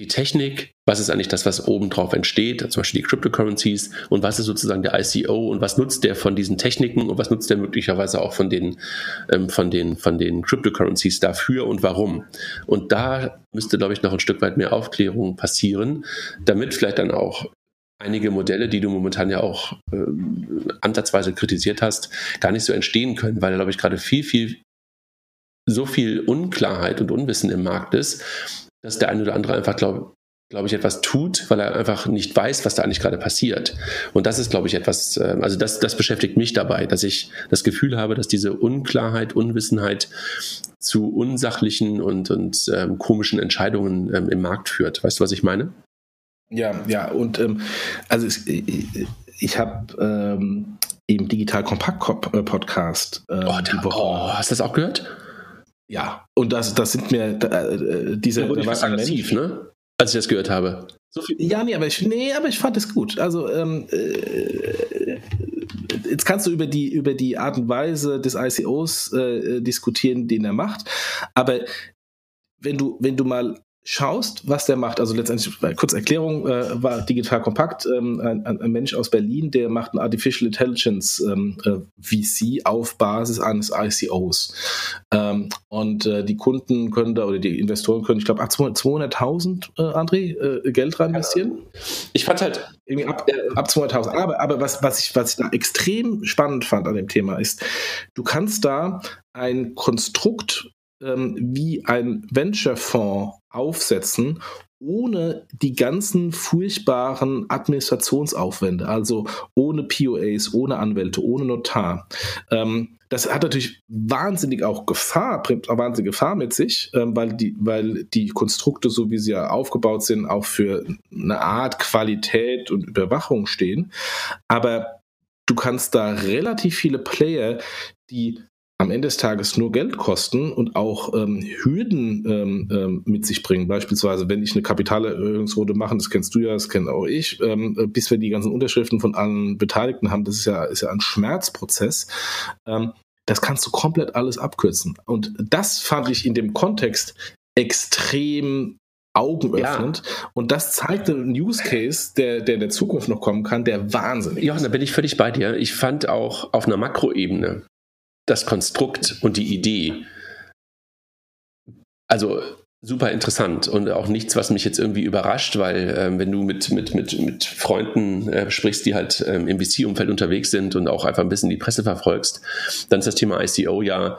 die Technik, was ist eigentlich das, was obendrauf entsteht, zum Beispiel die Cryptocurrencies und was ist sozusagen der ICO und was nutzt der von diesen Techniken und was nutzt der möglicherweise auch von den, ähm, von den, von den Cryptocurrencies dafür und warum. Und da müsste, glaube ich, noch ein Stück weit mehr Aufklärung passieren, damit vielleicht dann auch einige Modelle, die du momentan ja auch äh, ansatzweise kritisiert hast, gar nicht so entstehen können, weil, glaube ich, gerade viel, viel so viel Unklarheit und Unwissen im Markt ist, dass der eine oder andere einfach, glaube glaube ich, etwas tut, weil er einfach nicht weiß, was da eigentlich gerade passiert. Und das ist, glaube ich, etwas, ähm, also das, das beschäftigt mich dabei, dass ich das Gefühl habe, dass diese Unklarheit, Unwissenheit zu unsachlichen und, und ähm, komischen Entscheidungen ähm, im Markt führt. Weißt du, was ich meine? Ja, ja, und ähm, also es, ich, ich habe ähm, im Digital Kompakt Podcast äh, oh, da, oh, hast du das auch gehört? Ja, und das, das sind mir äh, diese. Da war aggressiv, ne? Als ich das gehört habe. So ja, nee, aber ich, nee, aber ich fand es gut. Also ähm, äh, jetzt kannst du über die über die Art und Weise des ICOs äh, diskutieren, den er macht. Aber wenn du wenn du mal schaust, was der macht, also letztendlich, kurz Erklärung, äh, war digital kompakt, ähm, ein, ein, Mensch aus Berlin, der macht ein Artificial Intelligence ähm, äh, VC auf Basis eines ICOs. Ähm, und äh, die Kunden können da, oder die Investoren können, ich glaube, 200.000, äh, André, äh, Geld rein investieren. Ich fand halt, irgendwie ab, ab 200.000. Aber, aber was, was, ich, was ich da extrem spannend fand an dem Thema ist, du kannst da ein Konstrukt ähm, wie ein Venture-Fonds aufsetzen, ohne die ganzen furchtbaren Administrationsaufwände, also ohne POAs, ohne Anwälte, ohne Notar. Ähm, das hat natürlich wahnsinnig auch Gefahr, bringt auch wahnsinnige Gefahr mit sich, ähm, weil, die, weil die Konstrukte, so wie sie ja aufgebaut sind, auch für eine Art Qualität und Überwachung stehen. Aber du kannst da relativ viele Player, die am Ende des Tages nur Geld kosten und auch ähm, Hürden ähm, ähm, mit sich bringen. Beispielsweise, wenn ich eine Kapitalerhöhungsrunde mache, das kennst du ja, das kenne auch ich, ähm, bis wir die ganzen Unterschriften von allen Beteiligten haben, das ist ja, ist ja ein Schmerzprozess. Ähm, das kannst du komplett alles abkürzen. Und das fand ich in dem Kontext extrem augenöffnend. Ja. Und das zeigt einen Use Case, der, der in der Zukunft noch kommen kann, der wahnsinnig Jochen, da bin ich völlig bei dir. Ich fand auch auf einer Makroebene das Konstrukt und die Idee. Also super interessant und auch nichts, was mich jetzt irgendwie überrascht, weil ähm, wenn du mit, mit, mit, mit Freunden äh, sprichst, die halt ähm, im VC-Umfeld unterwegs sind und auch einfach ein bisschen die Presse verfolgst, dann ist das Thema ICO ja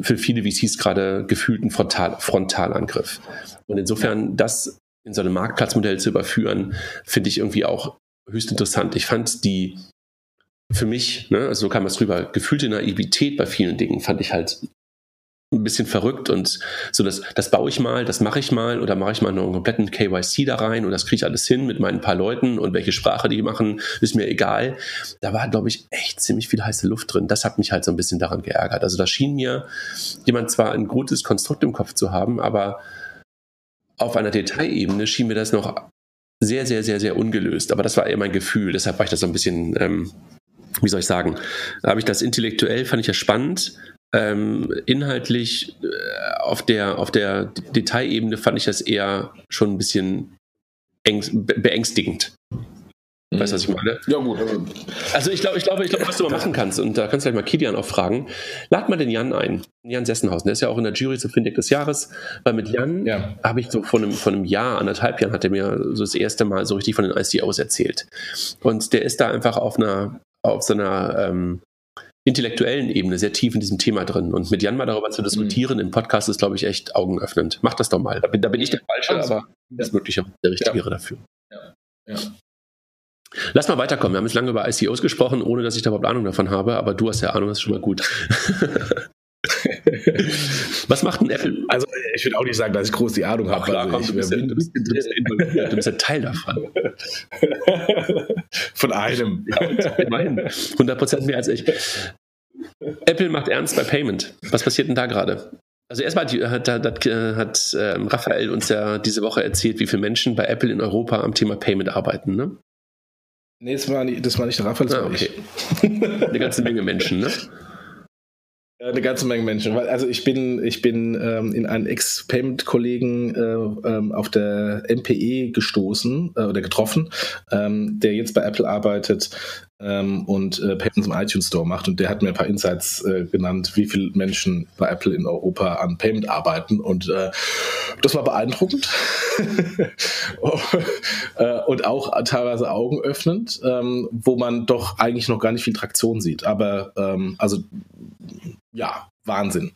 für viele VCs gerade gefühlt ein Frontal, Frontalangriff. Und insofern das in so einem Marktplatzmodell zu überführen, finde ich irgendwie auch höchst interessant. Ich fand die für mich, ne, also so kam es drüber, gefühlte Naivität bei vielen Dingen fand ich halt ein bisschen verrückt und so, das, das baue ich mal, das mache ich mal oder mache ich mal einen kompletten KYC da rein und das kriege ich alles hin mit meinen paar Leuten und welche Sprache die machen, ist mir egal. Da war, glaube ich, echt ziemlich viel heiße Luft drin. Das hat mich halt so ein bisschen daran geärgert. Also da schien mir jemand zwar ein gutes Konstrukt im Kopf zu haben, aber auf einer Detailebene schien mir das noch sehr, sehr, sehr, sehr ungelöst. Aber das war eher mein Gefühl. Deshalb war ich da so ein bisschen ähm, wie soll ich sagen, da habe ich das intellektuell, fand ich ja spannend. Ähm, inhaltlich äh, auf der, auf der Detailebene fand ich das eher schon ein bisschen beängstigend. Weißt du, was ich meine? Ja, gut. Also ich glaube, ich glaube, ich glaube, was du mal machen kannst, und da kannst du gleich mal Kilian auch fragen, lad mal den Jan ein. Jan Sessenhausen, der ist ja auch in der Jury zum Fintech des Jahres, weil mit Jan ja. habe ich so vor einem, vor einem Jahr, anderthalb Jahren, hat er mir so das erste Mal so richtig von den ICOs erzählt. Und der ist da einfach auf einer, auf so einer ähm, intellektuellen Ebene sehr tief in diesem Thema drin. Und mit Jan mal darüber zu diskutieren mhm. im Podcast ist, glaube ich, echt augenöffnend. Mach das doch mal. Da bin, da bin ich der Falsche, aber ja. ist möglicherweise der Richtige ja. dafür. Ja. ja. Lass mal weiterkommen. Wir haben jetzt lange über ICOs gesprochen, ohne dass ich da überhaupt Ahnung davon habe, aber du hast ja Ahnung, das ist schon mal gut. [LAUGHS] [LAUGHS] Was macht ein Apple? Also, ich würde auch nicht sagen, dass ich groß die Ahnung habe. Klar, also, komm, du, bist ja, du, bist, involviert, du bist ja Teil davon. [LAUGHS] Von einem. Ja, immerhin. 100% mehr als ich. Apple macht ernst bei Payment. Was passiert denn da gerade? Also erstmal hat, hat, hat, hat ähm, Raphael uns ja diese Woche erzählt, wie viele Menschen bei Apple in Europa am Thema Payment arbeiten. Ne? Nee, das war nicht, das war nicht Raphael, das ah, okay. Eine ganze Menge Menschen, ne? [LAUGHS] Eine ganze Menge Menschen. Also ich bin, ich bin ähm, in einen Ex-Payment-Kollegen äh, ähm, auf der MPE gestoßen äh, oder getroffen, ähm, der jetzt bei Apple arbeitet ähm, und äh, Payments im iTunes Store macht. Und der hat mir ein paar Insights äh, genannt, wie viele Menschen bei Apple in Europa an Payment arbeiten. Und äh, das war beeindruckend [LAUGHS] äh, und auch teilweise augenöffnend, ähm, wo man doch eigentlich noch gar nicht viel Traktion sieht. Aber ähm, also ja, Wahnsinn.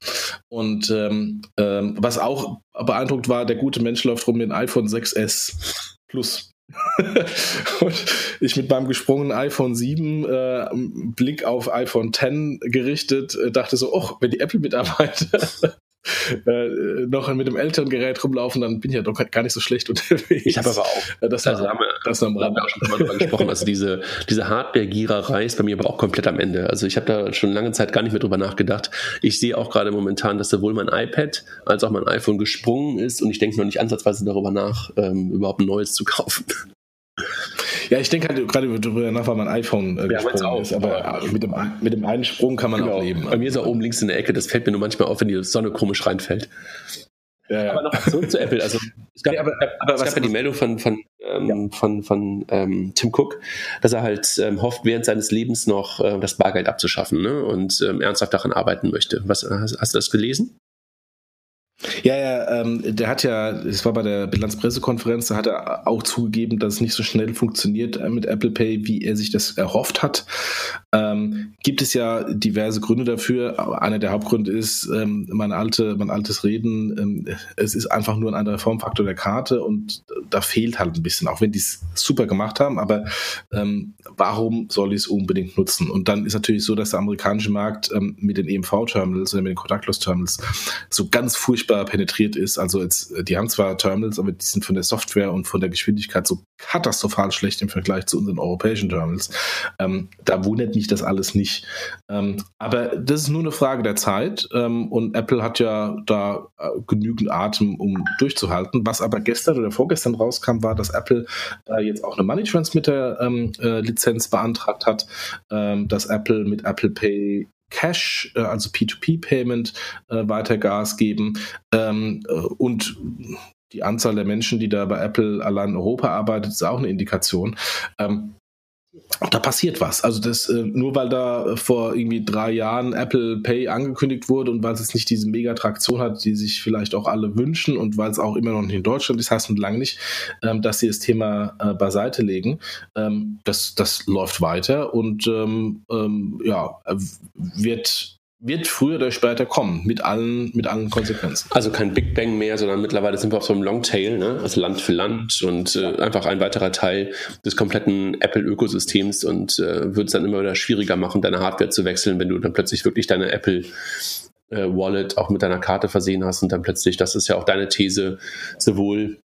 Und ähm, ähm, was auch beeindruckt war, der gute Mensch läuft rum mit einem iPhone 6S Plus. [LAUGHS] und ich mit meinem gesprungenen iPhone 7 äh, Blick auf iPhone 10 gerichtet, äh, dachte so, oh, wenn die Apple-Mitarbeiter [LAUGHS] [LAUGHS] äh, noch mit dem älteren Gerät rumlaufen, dann bin ich ja doch gar nicht so schlecht unterwegs. Ich habe aber auch, äh, das, also haben wir, das haben wir auch schon mal drüber gesprochen, also diese, diese Hardware-Giererei ist bei mir aber auch komplett am Ende. Also ich habe da schon lange Zeit gar nicht mehr drüber nachgedacht. Ich sehe auch gerade momentan, dass sowohl mein iPad als auch mein iPhone gesprungen ist und ich denke noch nicht ansatzweise darüber nach, ähm, überhaupt ein neues zu kaufen. Ja, ich denke halt gerade darüber nach, weil mein iPhone äh, ja, gesprungen ist. Aber mit dem, mit dem einen Sprung kann man genau. auch leben. Bei mir ist er oben links in der Ecke. Das fällt mir nur manchmal auf, wenn die Sonne komisch reinfällt. Ja, ja. Aber noch zurück zu Apple. Also es gab, ja, aber, aber es gab ja die Meldung von, von, ähm, ja. von, von ähm, Tim Cook, dass er halt ähm, hofft, während seines Lebens noch äh, das Bargeld abzuschaffen ne? und ähm, ernsthaft daran arbeiten möchte. Was, hast, hast du das gelesen? Ja, ja, ähm, der hat ja, es war bei der Bilanzpressekonferenz, da hat er auch zugegeben, dass es nicht so schnell funktioniert äh, mit Apple Pay, wie er sich das erhofft hat. Ähm, gibt es ja diverse Gründe dafür. Einer der Hauptgründe ist ähm, mein, alte, mein altes Reden. Ähm, es ist einfach nur ein anderer Formfaktor der Karte und da fehlt halt ein bisschen, auch wenn die es super gemacht haben. Aber ähm, warum soll ich es unbedingt nutzen? Und dann ist natürlich so, dass der amerikanische Markt ähm, mit den EMV-Terminals oder mit den Contactless-Terminals so ganz furchtbar penetriert ist. Also jetzt, die haben zwar Terminals, aber die sind von der Software und von der Geschwindigkeit so katastrophal schlecht im Vergleich zu unseren europäischen Terminals. Ähm, da wundert mich das alles nicht. Ähm, aber das ist nur eine Frage der Zeit ähm, und Apple hat ja da äh, genügend Atem, um durchzuhalten. Was aber gestern oder vorgestern rauskam, war, dass Apple äh, jetzt auch eine Money Transmitter ähm, äh, Lizenz beantragt hat, ähm, dass Apple mit Apple Pay Cash, äh, also P2P-Payment, äh, weiter Gas geben. Ähm, äh, und die Anzahl der Menschen, die da bei Apple allein in Europa arbeitet, ist auch eine Indikation. Ähm, da passiert was. Also das äh, nur weil da vor irgendwie drei Jahren Apple Pay angekündigt wurde und weil es nicht diese Megatraktion hat, die sich vielleicht auch alle wünschen und weil es auch immer noch nicht in Deutschland ist, heißt noch lange nicht, ähm, dass sie das Thema äh, beiseite legen. Ähm, das, das läuft weiter und ähm ja, wird wird früher oder später kommen, mit allen, mit allen Konsequenzen. Also kein Big Bang mehr, sondern mittlerweile sind wir auf so einem Longtail, ne? also Land für Land und äh, einfach ein weiterer Teil des kompletten Apple-Ökosystems und äh, wird es dann immer wieder schwieriger machen, deine Hardware zu wechseln, wenn du dann plötzlich wirklich deine Apple äh, Wallet auch mit deiner Karte versehen hast und dann plötzlich, das ist ja auch deine These, sowohl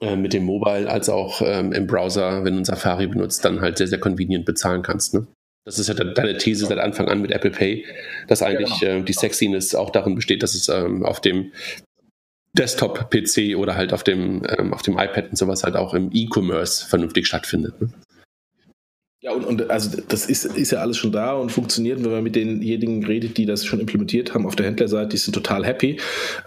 äh, mit dem Mobile als auch ähm, im Browser, wenn du Safari benutzt, dann halt sehr, sehr convenient bezahlen kannst. Ne? Das ist ja deine These seit Anfang an mit Apple Pay, dass eigentlich ja, genau. äh, die Sexiness auch darin besteht, dass es ähm, auf dem Desktop-PC oder halt auf dem, ähm, auf dem iPad und sowas halt auch im E-Commerce vernünftig stattfindet. Ne? Ja, und, und also das ist, ist ja alles schon da und funktioniert. Wenn man mit denjenigen redet, die das schon implementiert haben auf der Händlerseite, die sind total happy.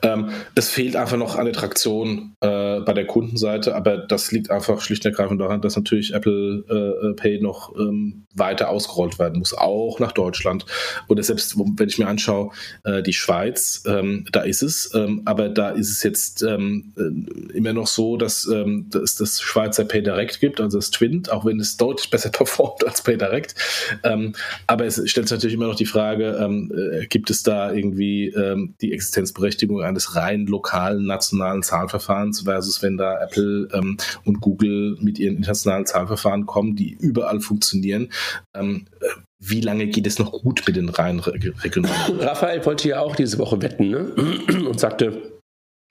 Ähm, es fehlt einfach noch eine Traktion äh, bei der Kundenseite, aber das liegt einfach schlicht und ergreifend daran, dass natürlich Apple äh, Pay noch ähm, weiter ausgerollt werden muss, auch nach Deutschland. Oder selbst, wenn ich mir anschaue, äh, die Schweiz, ähm, da ist es, ähm, aber da ist es jetzt ähm, äh, immer noch so, dass, ähm, dass das Schweizer Pay Direct gibt, also das Twint, auch wenn es deutlich besser [LAUGHS] performt überhaupt als PayDirect. Ähm, aber es stellt sich natürlich immer noch die Frage, ähm, äh, gibt es da irgendwie ähm, die Existenzberechtigung eines rein lokalen nationalen Zahlverfahrens versus wenn da Apple ähm, und Google mit ihren internationalen Zahlverfahren kommen, die überall funktionieren. Ähm, äh, wie lange geht es noch gut mit den rein regionalen? [LAUGHS] Raphael wollte ja auch diese Woche wetten ne? und sagte,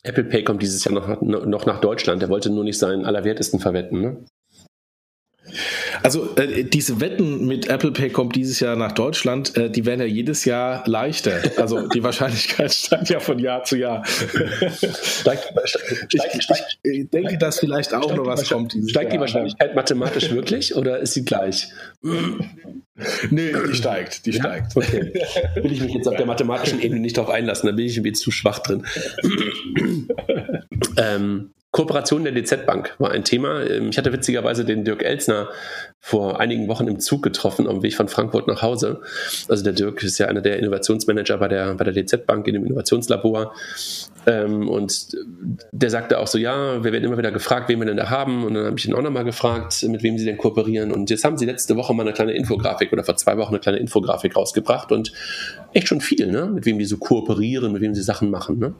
Apple Pay kommt dieses Jahr noch, noch nach Deutschland. Er wollte nur nicht seinen Allerwertesten verwetten. Ne? Also äh, diese Wetten mit Apple Pay kommt dieses Jahr nach Deutschland, äh, die werden ja jedes Jahr leichter. Also die [LAUGHS] Wahrscheinlichkeit steigt ja von Jahr zu Jahr. steigt, steigt, steigt, ich, denke, dass vielleicht auch noch was kommt. Steigt die Wahrscheinlichkeit mathematisch wirklich oder ist sie gleich? [LAUGHS] nee, die steigt, die ja? steigt. Okay. Will ich mich jetzt auf der mathematischen Ebene nicht darauf einlassen, da bin ich irgendwie zu schwach drin. [LAUGHS] ähm, Kooperation der DZ Bank war ein Thema. Ähm, ich hatte witzigerweise den Dirk Elsner vor einigen Wochen im Zug getroffen, am Weg von Frankfurt nach Hause. Also der Dirk ist ja einer der Innovationsmanager bei der, bei der DZ Bank in dem Innovationslabor. Ähm, und der sagte auch so, ja, wir werden immer wieder gefragt, wen wir denn da haben. Und dann habe ich ihn auch nochmal gefragt, mit wem sie denn kooperieren. Und jetzt haben sie letzte Woche mal eine kleine Infografik oder vor zwei Wochen eine kleine Infografik rausgebracht. Und echt schon viel, ne? mit wem die so kooperieren, mit wem sie Sachen machen. Ne?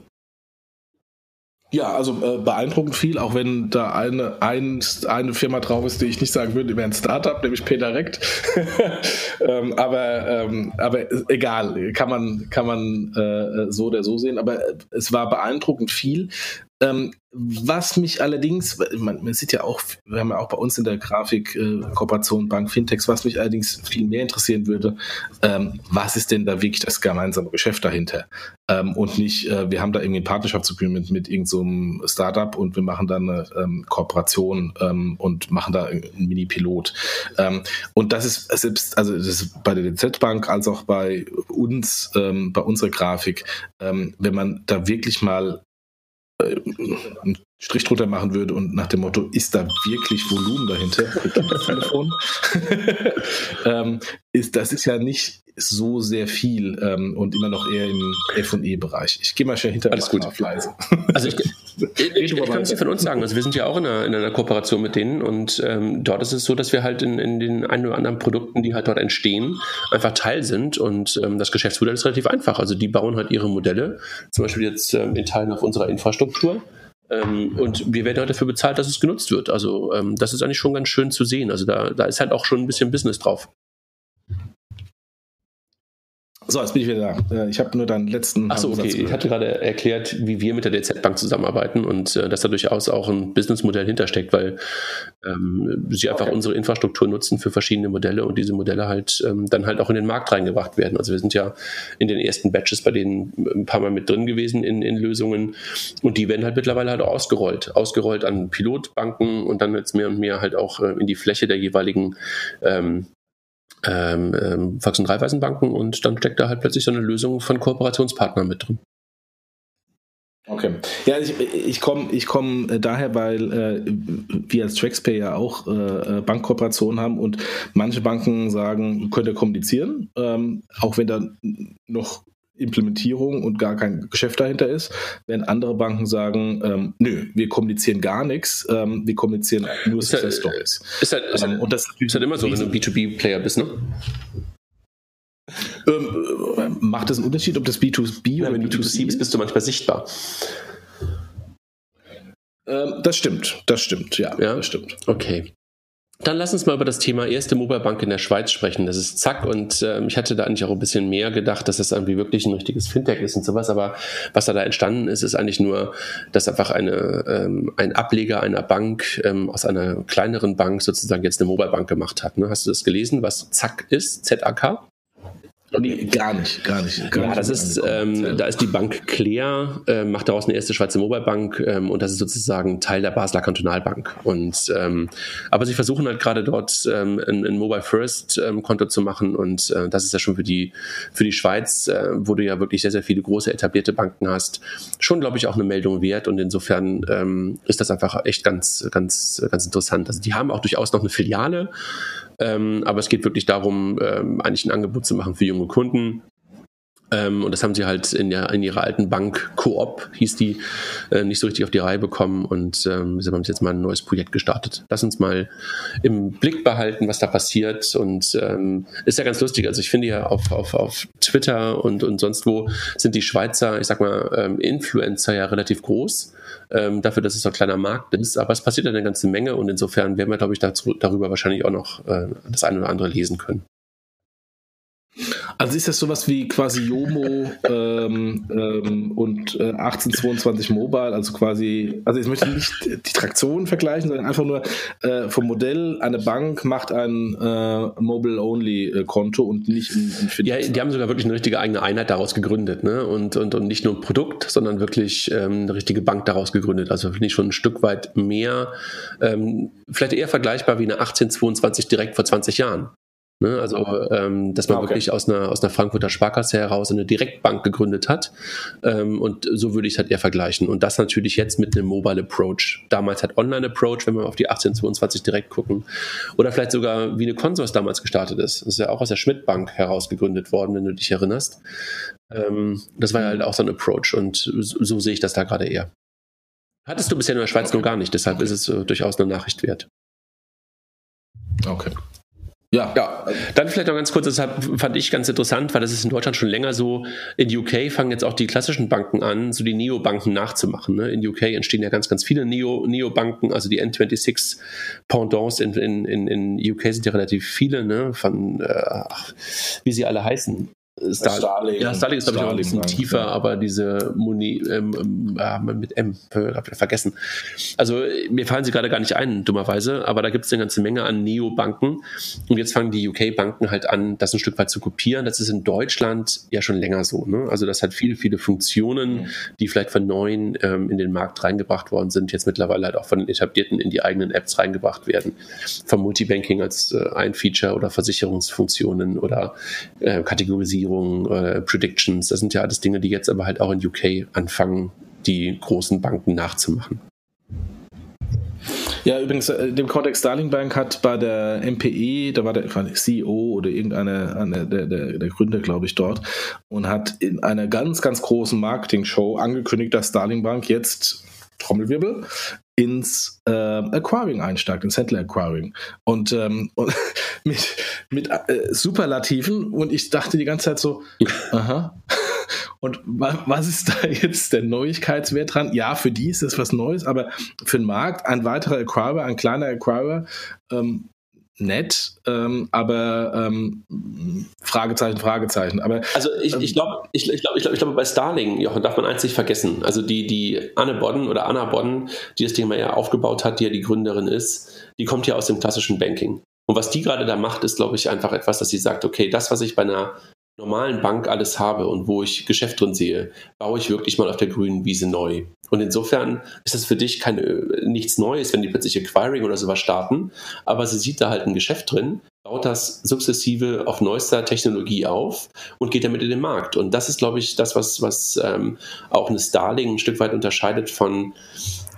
Ja, also äh, beeindruckend viel, auch wenn da eine, ein, eine Firma drauf ist, die ich nicht sagen würde, wäre ein Startup, nämlich PayDirect. [LAUGHS] ähm, aber, ähm, aber egal, kann man, kann man äh, so oder so sehen. Aber es war beeindruckend viel. Ähm, was mich allerdings, man, man, sieht ja auch, wir haben ja auch bei uns in der Grafik äh, Kooperation Bank Fintechs, was mich allerdings viel mehr interessieren würde, ähm, was ist denn da wirklich das gemeinsame Geschäft dahinter? Ähm, und nicht, äh, wir haben da irgendwie ein Partnerschaftsagreement mit irgendeinem so Startup und wir machen da eine ähm, Kooperation ähm, und machen da einen Mini-Pilot. Ähm, und das ist selbst, also das ist bei der DZ Bank als auch bei uns, ähm, bei unserer Grafik, wenn man da wirklich mal einen Strich drunter machen würde und nach dem Motto, ist da wirklich Volumen dahinter? Das Telefon. [LAUGHS] ähm, ist, das ist ja nicht so sehr viel ähm, und immer noch eher im F&E-Bereich. Ich gehe mal schnell hinter Alles gut. auf leise. Also ich, [LAUGHS] ich, ich, ich kann es dir von uns sagen. Also wir sind ja auch in einer, in einer Kooperation mit denen und ähm, dort ist es so, dass wir halt in, in den ein oder anderen Produkten, die halt dort entstehen, einfach Teil sind und ähm, das Geschäftsmodell ist relativ einfach. Also die bauen halt ihre Modelle, zum Beispiel jetzt ähm, in Teilen auf unserer Infrastruktur. Ähm, und wir werden halt dafür bezahlt, dass es genutzt wird. Also ähm, das ist eigentlich schon ganz schön zu sehen. Also da, da ist halt auch schon ein bisschen Business drauf. So, jetzt bin ich wieder da. Äh, ich habe nur deinen letzten. Achso, okay. Ich hatte gerade erklärt, wie wir mit der DZ Bank zusammenarbeiten und äh, dass da durchaus auch ein Businessmodell hintersteckt, weil ähm, sie einfach okay. unsere Infrastruktur nutzen für verschiedene Modelle und diese Modelle halt ähm, dann halt auch in den Markt reingebracht werden. Also wir sind ja in den ersten Batches bei denen ein paar Mal mit drin gewesen in, in Lösungen und die werden halt mittlerweile halt ausgerollt. Ausgerollt an Pilotbanken und dann jetzt mehr und mehr halt auch äh, in die Fläche der jeweiligen ähm, ähm, ähm, Volks- und Raiffeisenbanken und dann steckt da halt plötzlich so eine Lösung von Kooperationspartnern mit drin. Okay. Ja, ich, ich komme ich komm äh, daher, weil äh, wir als TraxPay ja auch äh, äh, Bankkooperationen haben und manche Banken sagen, könnt ihr kommunizieren, ähm, auch wenn da noch Implementierung und gar kein Geschäft dahinter ist, während andere Banken sagen, ähm, nö, wir kommunizieren gar nichts, ähm, wir kommunizieren nur ist Success Stories. Ist halt, ist, halt, ähm, und das ist halt immer so, wenn du ein B2B-Player bist, ne? Ähm, macht das einen Unterschied, ob das B2B ja, oder wenn B2C du B2C bist, bist du manchmal sichtbar. Ähm, das stimmt, das stimmt, ja, ja, das stimmt. Okay. Dann lass uns mal über das Thema erste Mobile Bank in der Schweiz sprechen. Das ist Zack und äh, ich hatte da eigentlich auch ein bisschen mehr gedacht, dass das irgendwie wirklich ein richtiges Fintech ist und sowas. Aber was da, da entstanden ist, ist eigentlich nur, dass einfach eine, ähm, ein Ableger einer Bank ähm, aus einer kleineren Bank sozusagen jetzt eine Mobile Bank gemacht hat. Ne? Hast du das gelesen, was Zack ist? Z-A-K? Nee, gar nicht, gar nicht. Gar ja, das ist, ähm, da ist die Bank Clear, äh, macht daraus eine erste Schweizer Mobile Bank ähm, und das ist sozusagen Teil der Basler Kantonalbank. Und ähm, aber sie versuchen halt gerade dort ähm, ein, ein Mobile First ähm, Konto zu machen und äh, das ist ja schon für die für die Schweiz, äh, wo du ja wirklich sehr sehr viele große etablierte Banken hast, schon glaube ich auch eine Meldung wert und insofern ähm, ist das einfach echt ganz ganz ganz interessant. Also die haben auch durchaus noch eine Filiale ähm, aber es geht wirklich darum, ähm, eigentlich ein Angebot zu machen für junge Kunden. Ähm, und das haben sie halt in, der, in ihrer alten Bank Coop, hieß die, äh, nicht so richtig auf die Reihe bekommen. Und ähm, sie haben jetzt mal ein neues Projekt gestartet. Lass uns mal im Blick behalten, was da passiert. Und ähm, ist ja ganz lustig. Also ich finde ja auf, auf, auf Twitter und, und sonst wo sind die Schweizer, ich sag mal, ähm, Influencer ja relativ groß ähm, dafür, dass es so ein kleiner Markt ist. Aber es passiert eine ganze Menge und insofern werden wir, glaube ich, dazu, darüber wahrscheinlich auch noch äh, das eine oder andere lesen können. Also ist das sowas wie quasi Yomo ähm, ähm, und äh, 1822 Mobile, also quasi, also ich möchte nicht die Traktion vergleichen, sondern einfach nur äh, vom Modell, eine Bank macht ein äh, Mobile-Only-Konto und nicht ein, ein Ja, die haben sogar wirklich eine richtige eigene Einheit daraus gegründet, ne? Und, und, und nicht nur ein Produkt, sondern wirklich ähm, eine richtige Bank daraus gegründet. Also finde ich schon ein Stück weit mehr, ähm, vielleicht eher vergleichbar wie eine 1822 direkt vor 20 Jahren. Ne, also, ähm, dass man ah, okay. wirklich aus einer, aus einer Frankfurter Sparkasse heraus eine Direktbank gegründet hat. Ähm, und so würde ich es halt eher vergleichen. Und das natürlich jetzt mit einem Mobile Approach. Damals hat Online Approach, wenn wir auf die 1822 direkt gucken. Oder vielleicht sogar wie eine Consors damals gestartet ist. Das ist ja auch aus der Schmidt-Bank heraus gegründet worden, wenn du dich erinnerst. Ähm, das war ja halt auch so ein Approach. Und so, so sehe ich das da gerade eher. Hattest du bisher in der Schweiz okay. noch gar nicht, deshalb okay. ist es äh, durchaus eine Nachricht wert. Okay. Ja. ja, dann vielleicht noch ganz kurz, deshalb fand ich ganz interessant, weil das ist in Deutschland schon länger so. In UK fangen jetzt auch die klassischen Banken an, so die Neobanken nachzumachen. Ne? In UK entstehen ja ganz, ganz viele Neo, Neobanken, also die N26 Pendants in, in, in, in UK sind ja relativ viele, ne? von, äh, wie sie alle heißen. Star Starling. Ja, Starling ist, glaube ich, noch ein bisschen tiefer, aber diese Muni ähm, äh, mit M, hab ich vergessen. Also, mir fallen sie gerade gar nicht ein, dummerweise, aber da gibt es eine ganze Menge an Neobanken. Und jetzt fangen die UK-Banken halt an, das ein Stück weit zu kopieren. Das ist in Deutschland ja schon länger so. Ne? Also, das hat viele, viele Funktionen, mhm. die vielleicht von neuen ähm, in den Markt reingebracht worden sind, jetzt mittlerweile halt auch von den etablierten in die eigenen Apps reingebracht werden. Vom Multibanking als äh, ein Feature oder Versicherungsfunktionen oder äh, Kategorisierung Optimierung, äh, Predictions, das sind ja alles Dinge, die jetzt aber halt auch in UK anfangen, die großen Banken nachzumachen. Ja, übrigens, äh, dem Kontext Starling Bank hat bei der MPE, da war der CEO oder irgendeiner eine, der, der, der Gründer, glaube ich, dort, und hat in einer ganz, ganz großen Marketing-Show angekündigt, dass Starling Bank jetzt Trommelwirbel, ins äh, Acquiring einsteigt, ins Händler Acquiring. Und, ähm, [LAUGHS] und mit, mit äh, Superlativen und ich dachte die ganze Zeit so, [LAUGHS] aha. [LAUGHS] Und was ist da jetzt der Neuigkeitswert dran? Ja, für die ist das was Neues, aber für den Markt ein weiterer Acquirer, ein kleiner Acquirer, ähm, nett, ähm, aber ähm, Fragezeichen, Fragezeichen. Aber, also ich, ähm, ich glaube, ich, ich glaube, ich glaube, ich glaube, bei Starling, Jochen, darf man eins nicht vergessen. Also die, die Anne Bodden oder Anna Bodden, die das Thema ja aufgebaut hat, die ja die Gründerin ist, die kommt ja aus dem klassischen Banking. Und was die gerade da macht, ist, glaube ich, einfach etwas, dass sie sagt, okay, das, was ich bei einer normalen Bank alles habe und wo ich Geschäft drin sehe, baue ich wirklich mal auf der grünen Wiese neu. Und insofern ist das für dich keine, nichts Neues, wenn die plötzlich Acquiring oder sowas starten, aber sie sieht da halt ein Geschäft drin, baut das sukzessive auf neuester Technologie auf und geht damit in den Markt. Und das ist, glaube ich, das, was, was ähm, auch eine Starling ein Stück weit unterscheidet von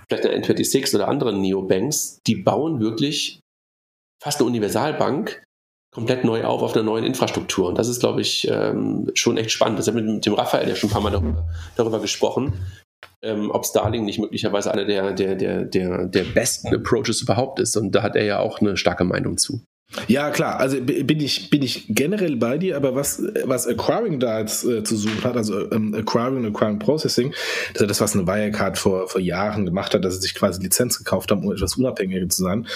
vielleicht einer N26 oder anderen Neobanks. Die bauen wirklich fast eine Universalbank, komplett neu auf auf einer neuen Infrastruktur. Und das ist, glaube ich, ähm, schon echt spannend. Das haben wir mit dem Raphael ja schon ein paar Mal darüber, darüber gesprochen, ähm, ob Starling nicht möglicherweise einer der, der, der, der, der besten Approaches überhaupt ist. Und da hat er ja auch eine starke Meinung zu. Ja, klar, also bin ich, bin ich generell bei dir, aber was, was Acquiring da jetzt äh, zu suchen hat, also ähm, Acquiring und Acquiring Processing, das ist das, was eine Wirecard vor, vor Jahren gemacht hat, dass sie sich quasi Lizenz gekauft haben, um etwas unabhängiger zu sein.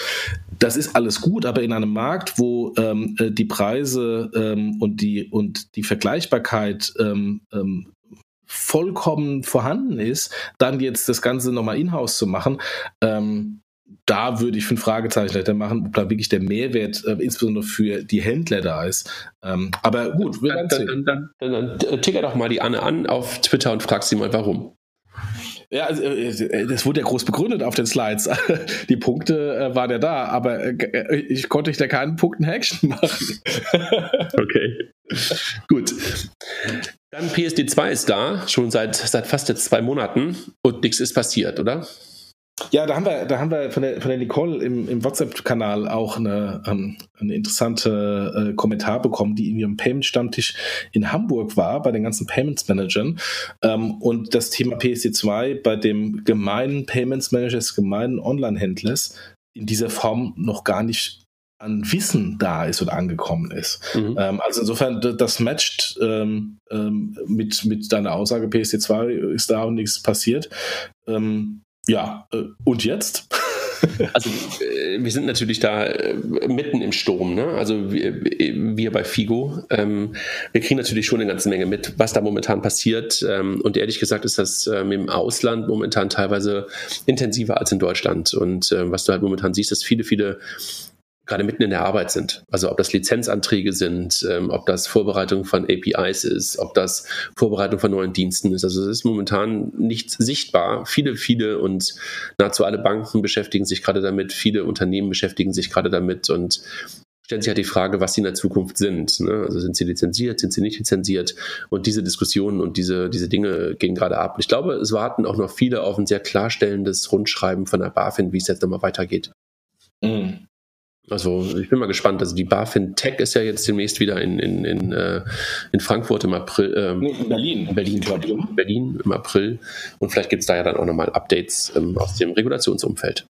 Das ist alles gut, aber in einem Markt, wo ähm, äh, die Preise ähm, und, die, und die Vergleichbarkeit ähm, ähm, vollkommen vorhanden ist, dann jetzt das Ganze nochmal in-house zu machen, ähm, da würde ich fünf Fragezeichen dahinter machen, ob da wirklich der Mehrwert äh, insbesondere für die Händler da ist. Ähm, aber gut, wir sehen. Dann, dann, dann, dann ticker doch mal die Anne an auf Twitter und frag sie mal, warum. Ja, also, äh, das wurde ja groß begründet auf den Slides. [LAUGHS] Die Punkte äh, waren ja da, aber äh, ich konnte ich da keinen Punkten Action [LAUGHS] machen. okay. Gut. Dann PSD2 ist da, schon seit, seit fast jetzt zwei Monaten und nichts ist passiert, oder? Ja, da haben wir, da haben wir von der, von der Nicole im, im WhatsApp-Kanal auch eine, ähm, eine interessante äh, Kommentar bekommen, die in ihrem Payment-Stammtisch in Hamburg war, bei den ganzen Payments-Managern. Ähm, und das Thema PSD2 bei dem gemeinen Payments-Manager des gemeinen Online-Händlers in dieser Form noch gar nicht an Wissen da ist oder angekommen ist. Mhm. Ähm, also insofern, das matcht ähm, ähm, mit, mit deiner Aussage, PSD2 ist da und nichts passiert. Ähm, ja, äh, und jetzt? [LAUGHS] Also äh, wir sind natürlich da äh, mitten im Sturm. Ne? Also wir, wir bei Figo, ähm, wir kriegen natürlich schon eine ganze Menge mit, was da momentan passiert. Ähm, und ehrlich gesagt ist das ähm, im Ausland momentan teilweise intensiver als in Deutschland. Und ähm, was du halt momentan siehst, dass viele, viele gerade mitten in der Arbeit sind. Also ob das Lizenzanträge sind, ähm, ob das Vorbereitung von APIs ist, ob das Vorbereitung von neuen Diensten ist. Also es ist momentan nicht sichtbar. Viele, viele und nahezu alle Banken beschäftigen sich gerade damit, viele Unternehmen beschäftigen sich gerade damit und stellen sich halt die Frage, was sie in der Zukunft sind. Ne? Also sind sie lizenziert, sind sie nicht lizenziert? Und diese Diskussionen und diese, diese Dinge gehen gerade ab. Ich glaube, es warten auch noch viele auf ein sehr klarstellendes Rundschreiben von der BaFin, wie es jetzt nochmal weitergeht. Mhm. Also ich bin mal gespannt. Also die BaFin Tech ist ja jetzt demnächst wieder in, in, in, äh, in Frankfurt im April. Ähm, nee, in Berlin. Berlin, Berlin, Berlin im April. Und vielleicht gibt es da ja dann auch nochmal Updates ähm, aus dem Regulationsumfeld.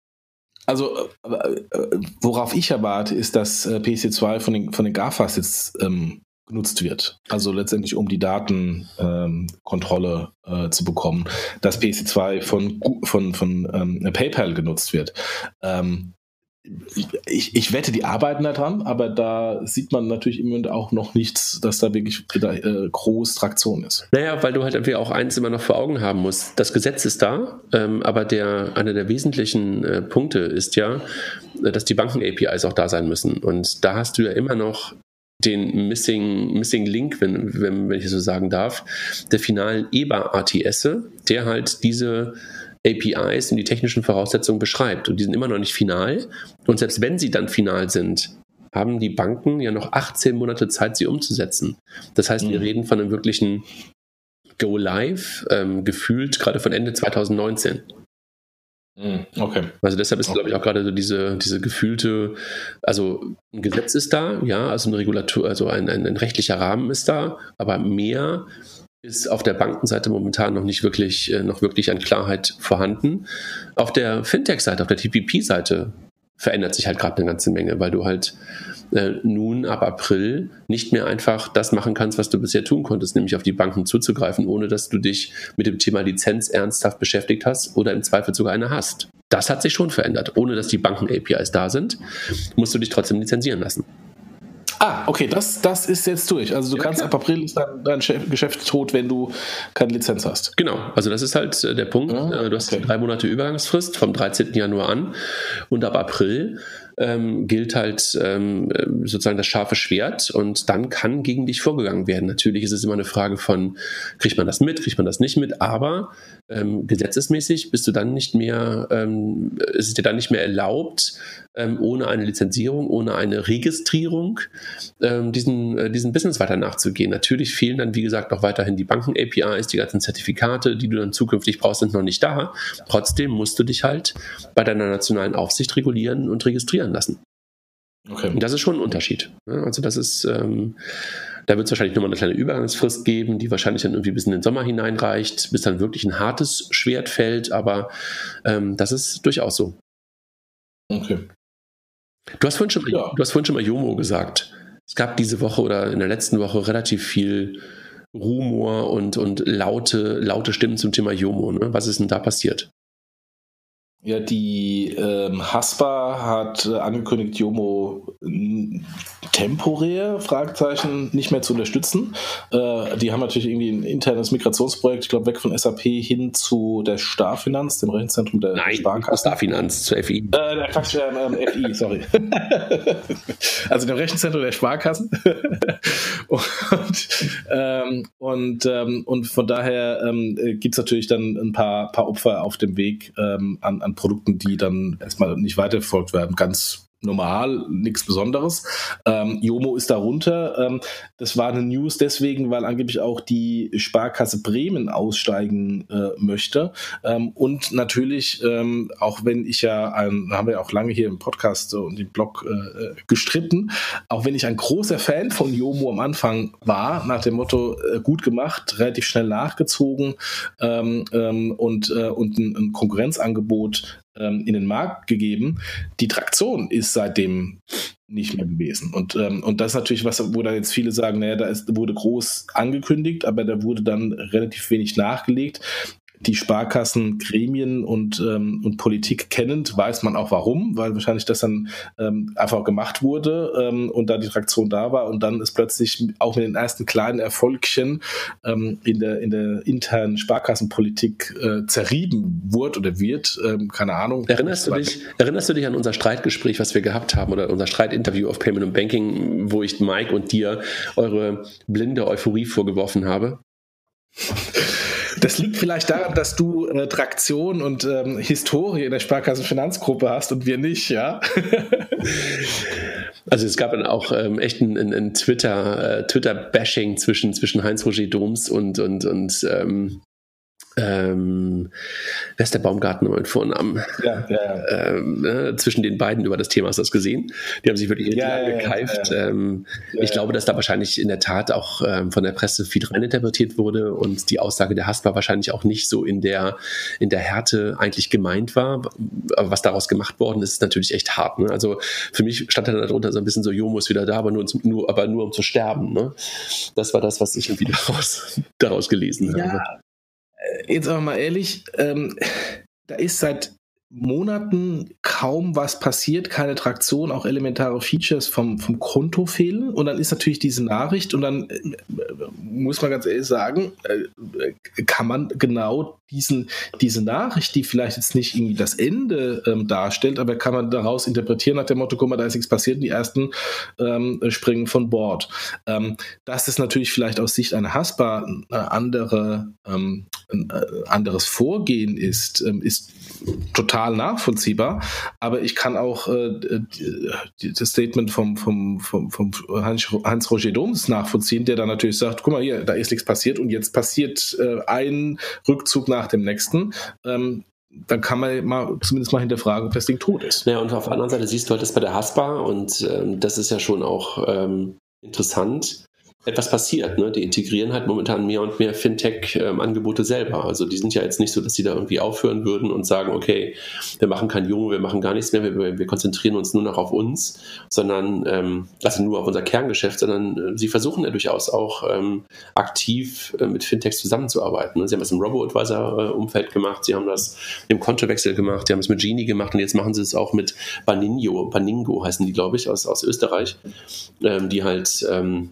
Also äh, äh worauf ich erwarte, ist, dass äh, PSC2 von den, von den GAFAs jetzt ähm, genutzt wird. Also letztendlich, um die Datenkontrolle ähm, äh, zu bekommen, dass PSC2 von, von, von ähm, PayPal genutzt wird. Ähm, ich, ich wette, die arbeiten daran, aber da sieht man natürlich im Moment auch noch nichts, dass da wirklich da, äh, groß Traktion ist. Naja, weil du halt irgendwie auch eins immer noch vor Augen haben musst. Das Gesetz ist da, ähm, aber der, einer der wesentlichen äh, Punkte ist ja, äh, dass die Banken-APIs auch da sein müssen. Und da hast du ja immer noch den Missing, Missing Link, wenn, wenn, wenn ich so sagen darf, der finalen EBA-ATS, der halt diese APIs und die technischen Voraussetzungen beschreibt. Und die sind immer noch nicht final. Und selbst wenn sie dann final sind, haben die Banken ja noch 18 Monate Zeit, sie umzusetzen. Das heißt, mhm. wir reden von einem wirklichen Go Live, ähm, gefühlt gerade von Ende 2019. Mhm. Okay. Also deshalb ist, okay. glaube ich, auch gerade so diese, diese gefühlte, also ein Gesetz ist da, ja, also ein Regulator, also ein, ein, ein rechtlicher Rahmen ist da, aber mehr ist auf der Bankenseite momentan noch nicht wirklich, äh, noch wirklich an Klarheit vorhanden. Auf der Fintech-Seite, auf der TPP-Seite verändert sich halt gerade eine ganze Menge, weil du halt äh, nun ab April nicht mehr einfach das machen kannst, was du bisher tun konntest, nämlich auf die Banken zuzugreifen, ohne dass du dich mit dem Thema Lizenz ernsthaft beschäftigt hast oder im Zweifel sogar eine hast. Das hat sich schon verändert. Ohne dass die Banken-APIs da sind, musst du dich trotzdem lizenzieren lassen. Ah, okay, das, das ist jetzt durch. Also du ja, kannst klar. ab April ist dein, dein Geschäft tot, wenn du keine Lizenz hast. Genau, also das ist halt äh, der Punkt. Ah, äh, du hast okay. drei Monate Übergangsfrist vom 13. Januar an und ab April ähm, gilt halt ähm, sozusagen das scharfe Schwert und dann kann gegen dich vorgegangen werden. Natürlich ist es immer eine Frage von, kriegt man das mit, kriegt man das nicht mit, aber ähm, gesetzesmäßig bist du dann nicht mehr, ähm, ist es dir dann nicht mehr erlaubt, ähm, ohne eine Lizenzierung, ohne eine Registrierung ähm, diesen, äh, diesen Business weiter nachzugehen. Natürlich fehlen dann, wie gesagt, noch weiterhin die Banken-APIs, die ganzen Zertifikate, die du dann zukünftig brauchst, sind noch nicht da. Trotzdem musst du dich halt bei deiner nationalen Aufsicht regulieren und registrieren lassen. Okay. Und das ist schon ein Unterschied. Also das ist, ähm, da wird es wahrscheinlich nochmal eine kleine Übergangsfrist geben, die wahrscheinlich dann irgendwie bis in den Sommer hineinreicht, bis dann wirklich ein hartes Schwert fällt, aber ähm, das ist durchaus so. Okay. Du hast vorhin schon, ja. du hast vorhin schon mal Jomo gesagt. Es gab diese Woche oder in der letzten Woche relativ viel Rumor und, und laute, laute Stimmen zum Thema Jomo. Ne? Was ist denn da passiert? Ja, die ähm, Haspa hat äh, angekündigt, Jomo temporär, Fragezeichen, nicht mehr zu unterstützen. Äh, die haben natürlich irgendwie ein internes Migrationsprojekt, ich glaube, weg von SAP hin zu der Starfinanz, dem Rechenzentrum der Nein, Sparkasse. Starfinanz, zu FI. Äh, der Quatsch, äh, FI, sorry. [LAUGHS] also dem Rechenzentrum der Sparkassen. [LAUGHS] und, ähm, und, ähm, und von daher ähm, gibt es natürlich dann ein paar, paar Opfer auf dem Weg ähm, an, an Produkten, die dann erstmal nicht weiterverfolgt werden. Ganz normal, nichts Besonderes. Ähm, Jomo ist darunter. Ähm, das war eine News deswegen, weil angeblich auch die Sparkasse Bremen aussteigen äh, möchte. Ähm, und natürlich, ähm, auch wenn ich ja, ein, haben wir ja auch lange hier im Podcast und im Blog äh, gestritten, auch wenn ich ein großer Fan von Jomo am Anfang war, nach dem Motto äh, gut gemacht, relativ schnell nachgezogen ähm, ähm, und, äh, und ein, ein Konkurrenzangebot ähm, in den Markt gegeben. Die Traktion ist seitdem nicht mehr gewesen. Und, ähm, und das ist natürlich was, wo da jetzt viele sagen, naja, da ist, wurde groß angekündigt, aber da wurde dann relativ wenig nachgelegt die Sparkassen, Gremien und, ähm, und Politik kennend, weiß man auch warum, weil wahrscheinlich das dann ähm, einfach gemacht wurde ähm, und da die Traktion da war und dann ist plötzlich auch mit den ersten kleinen Erfolgchen ähm, in, der, in der internen Sparkassenpolitik äh, zerrieben wurde oder wird, ähm, keine Ahnung. Erinnerst du, dich, erinnerst du dich an unser Streitgespräch, was wir gehabt haben oder unser Streitinterview auf Payment und Banking, wo ich Mike und dir eure blinde Euphorie vorgeworfen habe? Das liegt vielleicht daran, dass du äh, Traktion und ähm, Historie in der Sparkassenfinanzgruppe hast und wir nicht, ja? [LAUGHS] Also es gab dann auch ähm, echt ein, ein, ein Twitter, äh, Twitter-Bashing zwischen, zwischen Heinz-Roger Doms und, und, und ähm, ähm, wer ist der Baumgartner mit Vornamen? Ja, ja, ja. Ähm, äh, zwischen den beiden über das Thema hast du das gesehen. Die haben sich wirklich ja. Ja, ähm, ich glaube, dass da wahrscheinlich in der Tat auch ähm, von der Presse viel reininterpretiert wurde und die Aussage der Haspa wahrscheinlich auch nicht so in der, in der Härte eigentlich gemeint war. Aber was daraus gemacht worden ist, ist natürlich echt hart. Ne? Also für mich stand dann darunter so ein bisschen so, Jomo ist wieder da, aber nur, nur, aber nur um zu sterben. Ne? Das war das, was ich irgendwie [LAUGHS] daraus, daraus gelesen habe jetzt aber mal ehrlich, ähm, da ist seit Monaten kaum was passiert, keine Traktion, auch elementare Features vom, vom Konto fehlen. Und dann ist natürlich diese Nachricht und dann äh, muss man ganz ehrlich sagen, äh, kann man genau diesen, diese Nachricht, die vielleicht jetzt nicht irgendwie das Ende ähm, darstellt, aber kann man daraus interpretieren nach dem Motto, guck mal, da ist nichts passiert, die ersten ähm, springen von Bord. Ähm, das ist natürlich vielleicht aus Sicht einer Haspa ein, andere, ähm, ein äh, anderes Vorgehen ist, ähm, ist total nachvollziehbar, aber ich kann auch äh, das Statement vom, vom, vom, vom Hans-Roger Doms nachvollziehen, der dann natürlich sagt, guck mal hier, da ist nichts passiert und jetzt passiert äh, ein Rückzug nach dem nächsten. Ähm, dann kann man mal zumindest mal hinterfragen, ob das Ding tot ist. Ja, und auf der anderen Seite siehst du halt das bei der Haspa und ähm, das ist ja schon auch ähm, interessant etwas passiert. Ne? Die integrieren halt momentan mehr und mehr Fintech-Angebote selber. Also die sind ja jetzt nicht so, dass sie da irgendwie aufhören würden und sagen, okay, wir machen kein Junge, wir machen gar nichts mehr, wir, wir konzentrieren uns nur noch auf uns, sondern ähm, also nur auf unser Kerngeschäft, sondern äh, sie versuchen ja durchaus auch ähm, aktiv äh, mit Fintechs zusammenzuarbeiten. Ne? Sie haben das im Robo-Advisor-Umfeld gemacht, sie haben das im Kontowechsel gemacht, sie haben es mit Genie gemacht und jetzt machen sie es auch mit Baningo, Baningo heißen die, glaube ich, aus, aus Österreich, ähm, die halt ähm,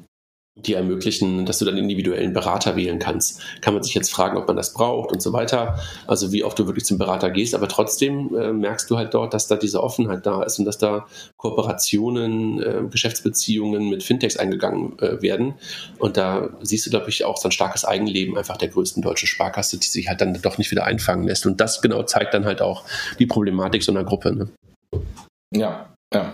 die ermöglichen, dass du dann individuellen Berater wählen kannst. Kann man sich jetzt fragen, ob man das braucht und so weiter. Also wie oft du wirklich zum Berater gehst. Aber trotzdem äh, merkst du halt dort, dass da diese Offenheit da ist und dass da Kooperationen, äh, Geschäftsbeziehungen mit Fintechs eingegangen äh, werden. Und da siehst du, glaube ich, auch so ein starkes Eigenleben einfach der größten deutschen Sparkasse, die sich halt dann doch nicht wieder einfangen lässt. Und das genau zeigt dann halt auch die Problematik so einer Gruppe. Ne? Ja, ja.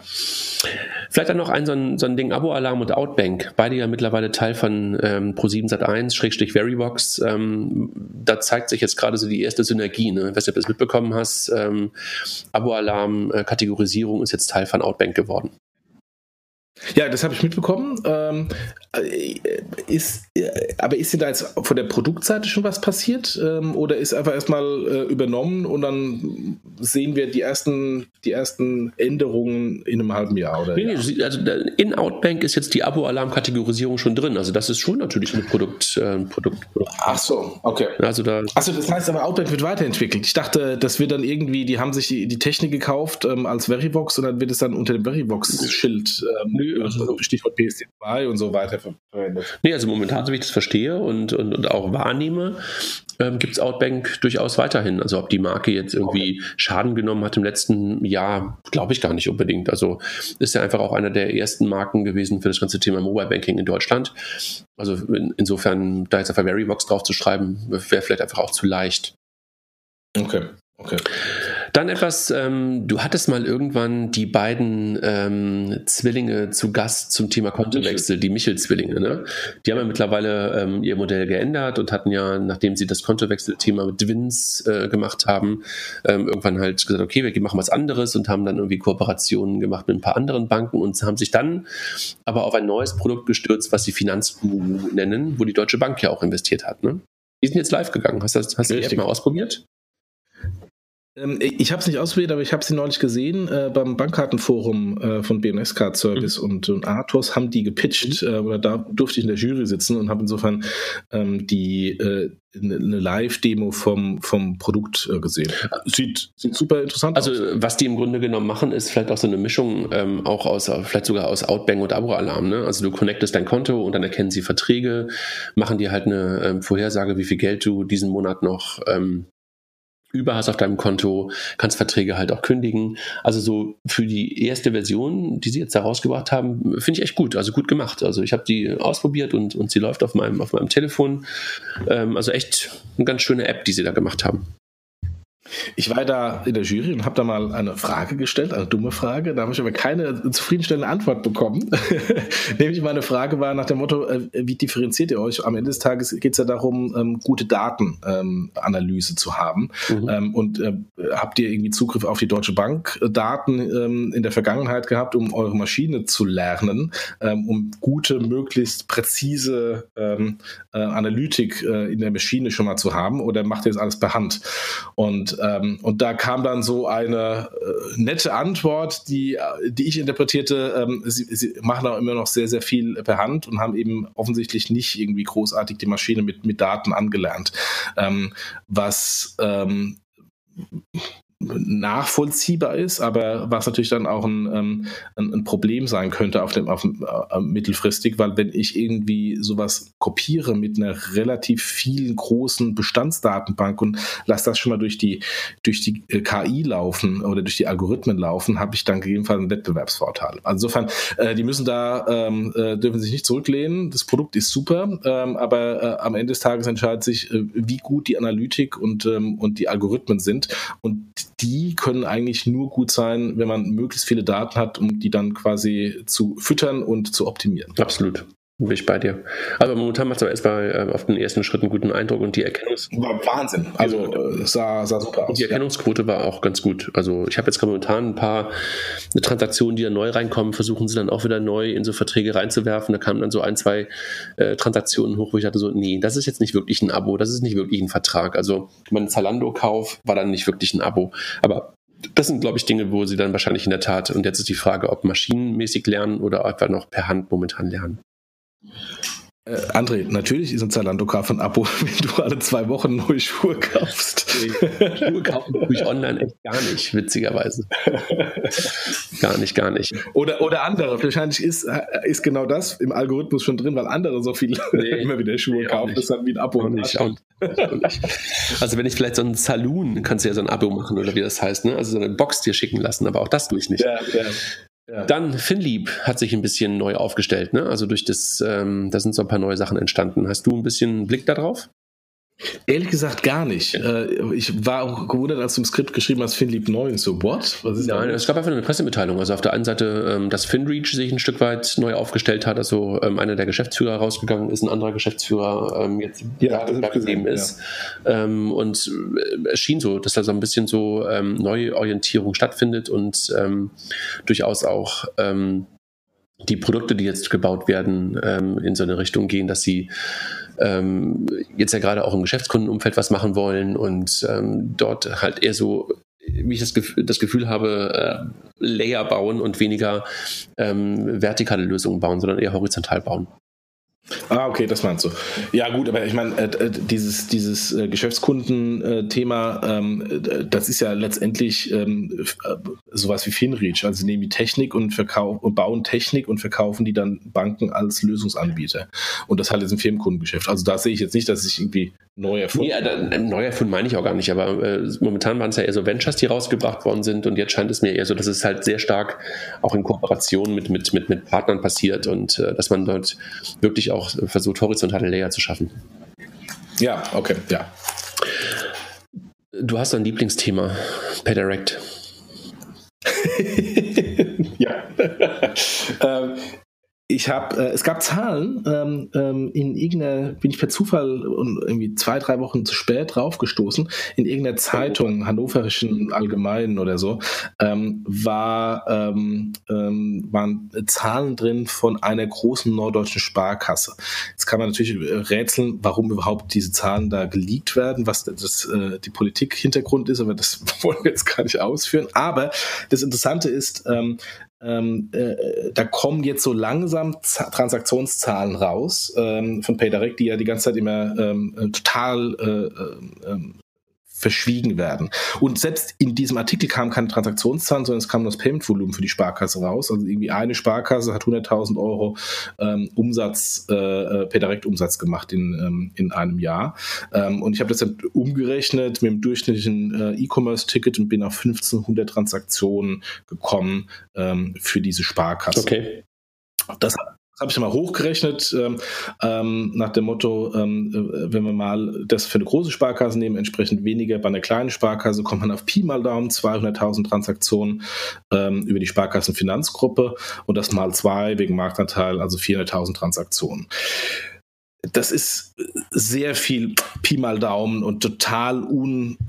Vielleicht dann noch ein so ein, so ein Ding, Abo-Alarm und Outbank, beide ja mittlerweile Teil von ähm, Pro7 Sat1, Schrägstrich Verybox. Ähm, da zeigt sich jetzt gerade so die erste Synergie. Ne? Ich weiß ob du das mitbekommen hast. Ähm, Abo-Alarm, äh, Kategorisierung ist jetzt Teil von Outbank geworden. Ja, das habe ich mitbekommen. Ähm, äh, ist, äh, aber ist denn da jetzt von der Produktseite schon was passiert? Ähm, oder ist einfach erstmal äh, übernommen und dann sehen wir die ersten, die ersten Änderungen in einem halben Jahr? Oder nee, ja? also in Outbank ist jetzt die Abo-Alarm-Kategorisierung schon drin. Also das ist schon natürlich ein Produkt. Äh, Produkt, Produkt. Ach so, okay. Also da Achso, das heißt aber Outbank wird weiterentwickelt. Ich dachte, das wird dann irgendwie, die haben sich die, die Technik gekauft ähm, als Verivox und dann wird es dann unter dem Verivox-Schild. Ähm, also, Stichwort PSD2 und so weiter verwendet. Nee, also momentan, so wie ich das verstehe und, und, und auch wahrnehme, ähm, gibt es Outbank durchaus weiterhin. Also ob die Marke jetzt irgendwie okay. Schaden genommen hat im letzten Jahr, glaube ich gar nicht unbedingt. Also ist ja einfach auch einer der ersten Marken gewesen für das ganze Thema Mobile Banking in Deutschland. Also in, insofern, da jetzt auf Verybox drauf zu schreiben, wäre vielleicht einfach auch zu leicht. Okay, okay. Dann etwas, ähm, du hattest mal irgendwann die beiden ähm, Zwillinge zu Gast zum Thema Kontowechsel, die Michel-Zwillinge. Ne? Die haben ja mittlerweile ähm, ihr Modell geändert und hatten ja, nachdem sie das Kontowechsel-Thema mit Twins äh, gemacht haben, ähm, irgendwann halt gesagt, okay, wir machen was anderes und haben dann irgendwie Kooperationen gemacht mit ein paar anderen Banken und haben sich dann aber auf ein neues Produkt gestürzt, was sie Finanzguru nennen, wo die Deutsche Bank ja auch investiert hat. Ne? Die sind jetzt live gegangen. Hast, das, hast du die App mal ausprobiert? Ähm, ich habe es nicht ausprobiert, aber ich habe sie neulich gesehen äh, beim Bankkartenforum äh, von BMS Card Service mhm. und, und Athos haben die gepitcht mhm. äh, oder da durfte ich in der Jury sitzen und habe insofern ähm, die äh, eine Live-Demo vom, vom Produkt äh, gesehen. Sieht, sieht super interessant also, aus. Also was die im Grunde genommen machen, ist vielleicht auch so eine Mischung ähm, auch aus, vielleicht sogar aus Outbang und Abo-Alarm. Ne? Also du connectest dein Konto und dann erkennen sie Verträge, machen dir halt eine ähm, Vorhersage, wie viel Geld du diesen Monat noch ähm, über hast auf deinem Konto, kannst Verträge halt auch kündigen. Also so für die erste Version, die sie jetzt da rausgebracht haben, finde ich echt gut, also gut gemacht. Also ich habe die ausprobiert und, und sie läuft auf meinem, auf meinem Telefon. Ähm, also echt eine ganz schöne App, die sie da gemacht haben. Ich war da in der Jury und habe da mal eine Frage gestellt, eine dumme Frage. Da habe ich aber keine zufriedenstellende Antwort bekommen. [LAUGHS] Nämlich meine Frage war nach dem Motto, äh, wie differenziert ihr euch? Am Ende des Tages geht es ja darum, ähm, gute Datenanalyse ähm, zu haben. Mhm. Ähm, und äh, habt ihr irgendwie Zugriff auf die Deutsche Bank Daten in der Vergangenheit gehabt, um eure Maschine zu lernen, um gute, möglichst präzise äh, Analytik in der Maschine schon mal zu haben? Oder macht ihr das alles per Hand? Und ähm, und da kam dann so eine äh, nette Antwort, die, die ich interpretierte, ähm, sie, sie machen auch immer noch sehr, sehr viel per Hand und haben eben offensichtlich nicht irgendwie großartig die Maschine mit, mit Daten angelernt. Ähm, was ähm, nachvollziehbar ist, aber was natürlich dann auch ein, ähm, ein, ein Problem sein könnte auf dem, auf dem äh, mittelfristig, weil wenn ich irgendwie sowas kopiere mit einer relativ vielen großen Bestandsdatenbank und lasse das schon mal durch die durch die äh, KI laufen oder durch die Algorithmen laufen, habe ich dann gegebenenfalls einen Wettbewerbsvorteil. Also insofern, äh, die müssen da ähm, äh, dürfen sich nicht zurücklehnen. Das Produkt ist super, ähm, aber äh, am Ende des Tages entscheidet sich, äh, wie gut die Analytik und ähm, und die Algorithmen sind und die können eigentlich nur gut sein, wenn man möglichst viele Daten hat, um die dann quasi zu füttern und zu optimieren. Absolut. Bin ich bei dir. Aber momentan macht es aber erstmal äh, auf den ersten Schritt einen guten Eindruck und die Erkennungs... War Wahnsinn. Also äh, sah, sah super aus. Die Erkennungsquote war auch ganz gut. Also ich habe jetzt momentan ein paar Transaktionen, die da neu reinkommen, versuchen sie dann auch wieder neu in so Verträge reinzuwerfen. Da kamen dann so ein, zwei äh, Transaktionen hoch, wo ich dachte so, nee, das ist jetzt nicht wirklich ein Abo, das ist nicht wirklich ein Vertrag. Also mein Zalando-Kauf war dann nicht wirklich ein Abo. Aber das sind, glaube ich, Dinge, wo sie dann wahrscheinlich in der Tat, und jetzt ist die Frage, ob maschinenmäßig lernen oder einfach noch per Hand momentan lernen. Äh, André, natürlich ist ein Zalando-Kauf ein Abo, [LAUGHS] wenn du alle zwei Wochen neue Schuhe kaufst. Schuhe kaufen tue ich online echt gar nicht, witzigerweise. gar nicht, gar nicht. Oder, oder andere. Wahrscheinlich ist, ist genau das im Algorithmus schon drin, weil andere so viel [LAUGHS] nee, immer wieder Schuhe nee, kaufen. Das ist dann wie ein Abo. Nicht, auch nicht. Also wenn ich vielleicht so ein Saloon, kannst du ja so ein Abo machen oder wie das heißt, ne? Also so eine Box dir schicken lassen, aber auch das tue ich nicht. Ja, ja. Ja. Dann Finlieb hat sich ein bisschen neu aufgestellt, ne? Also durch das, ähm, da sind so ein paar neue Sachen entstanden. Hast du ein bisschen Blick darauf? Ehrlich gesagt gar nicht. Äh, ich war auch gewundert, als du im Skript geschrieben hast, FinLeap 9. So, what? Was ist Nein, es gab einfach eine Pressemitteilung. Also auf der einen Seite, ähm, dass FinReach sich ein Stück weit neu aufgestellt hat. Also ähm, einer der Geschäftsführer rausgegangen ist, ein anderer Geschäftsführer ähm, jetzt ja, gegeben ist. Ja. Und äh, es schien so, dass da so ein bisschen so Neuorientierung stattfindet und durchaus auch die Produkte, die jetzt gebaut werden, in so eine Richtung gehen, dass sie ähm, jetzt ja gerade auch im Geschäftskundenumfeld was machen wollen und ähm, dort halt eher so wie ich das Gefühl, das Gefühl habe, äh, Layer bauen und weniger ähm, vertikale Lösungen bauen, sondern eher horizontal bauen. Ah, okay, das meinst du. Ja, gut, aber ich meine, äh, äh dieses, dieses äh, Geschäftskundenthema, ähm, äh, das ist ja letztendlich ähm, äh, sowas wie Finreach. Also sie nehmen die Technik und, und bauen Technik und verkaufen die dann Banken als Lösungsanbieter. Und das halt jetzt im Firmenkundengeschäft. Also da sehe ich jetzt nicht, dass sich irgendwie neu erfunden. Nee, äh, neu erfunden meine ich auch gar nicht, aber äh, momentan waren es ja eher so Ventures, die rausgebracht worden sind und jetzt scheint es mir eher so, dass es halt sehr stark auch in Kooperation mit, mit, mit, mit Partnern passiert und dass man dort wirklich auch versucht, horizontale Layer zu schaffen. Ja, okay, ja. Du hast ein Lieblingsthema, PayDirect. [LAUGHS] ja. [LAUGHS] ähm, ich habe, äh, es gab Zahlen, ähm, ähm, in irgendeiner, bin ich per Zufall und irgendwie zwei, drei Wochen zu spät draufgestoßen, in irgendeiner Zeitung, Hannoverischen Allgemeinen oder so, ähm, war, ähm, ähm, waren Zahlen drin von einer großen norddeutschen Sparkasse. Jetzt kann man natürlich rätseln, warum überhaupt diese Zahlen da geleakt werden, was das, äh, die Politik-Hintergrund ist, aber das [LAUGHS] wollen wir jetzt gar nicht ausführen. Aber das Interessante ist, ähm, ähm, äh, da kommen jetzt so langsam Z Transaktionszahlen raus ähm, von PayDirect, die ja die ganze Zeit immer ähm, äh, total äh, äh, verschwiegen werden. Und selbst in diesem Artikel kam keine Transaktionszahlen, sondern es kam nur das Payment-Volumen für die Sparkasse raus. Also irgendwie eine Sparkasse hat 100.000 Euro ähm, Umsatz, äh, äh per-Direkt-Umsatz gemacht in, ähm, in einem Jahr. Ähm, und ich habe das dann umgerechnet mit dem durchschnittlichen äh, E-Commerce-Ticket und bin auf 1500 Transaktionen gekommen ähm, für diese Sparkasse. Okay. Das habe ich mal hochgerechnet, ähm, ähm, nach dem Motto, ähm, äh, wenn wir mal das für eine große Sparkasse nehmen, entsprechend weniger bei einer kleinen Sparkasse, kommt man auf Pi mal Daumen 200.000 Transaktionen ähm, über die Sparkassenfinanzgruppe und das mal zwei wegen Marktanteil, also 400.000 Transaktionen das ist sehr viel Pi mal Daumen und total unrealistisch,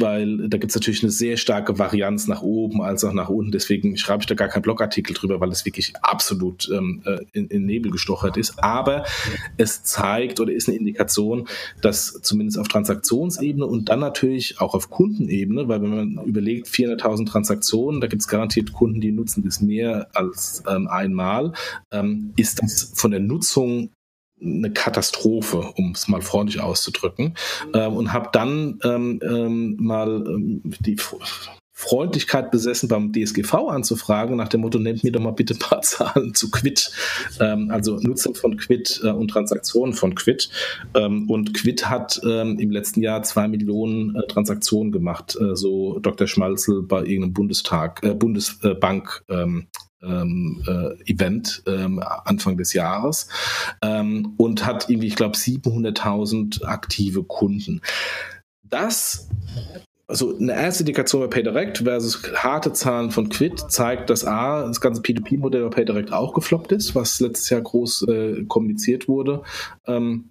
äh, ähm, äh, weil da gibt es natürlich eine sehr starke Varianz nach oben als auch nach unten. Deswegen schreibe ich da gar keinen Blogartikel drüber, weil es wirklich absolut ähm, äh, in, in, Nebel gestochert ist. Aber es zeigt oder ist eine Indikation, dass zumindest auf Transaktionsebene und dann natürlich auch auf Kundenebene, weil wenn man überlegt, 400.000 Transaktionen, da gibt es garantiert Kunden, die nutzen das mehr als ähm, einmal, ähm, ist das ist von der Nutzung eine Katastrophe, um es mal freundlich auszudrücken. Ähm, und habe dann ähm, ähm, mal ähm, die Freundlichkeit besessen, beim DSGV anzufragen, nach dem Motto, nennt mir doch mal bitte ein paar [LAUGHS] Zahlen zu Quid, ähm, also Nutzung von Quid äh, und Transaktionen von Quid. Ähm, und Quid hat ähm, im letzten Jahr zwei Millionen äh, Transaktionen gemacht, äh, so Dr. Schmalzel bei irgendeinem Bundestag, äh, Bundesbank ähm, ähm, äh, Event ähm, Anfang des Jahres ähm, und hat irgendwie, ich glaube, 700.000 aktive Kunden. Das also eine erste Indikation bei PayDirect versus harte Zahlen von Quid zeigt, dass A, das ganze P2P-Modell bei PayDirect auch gefloppt ist, was letztes Jahr groß äh, kommuniziert wurde. Ähm,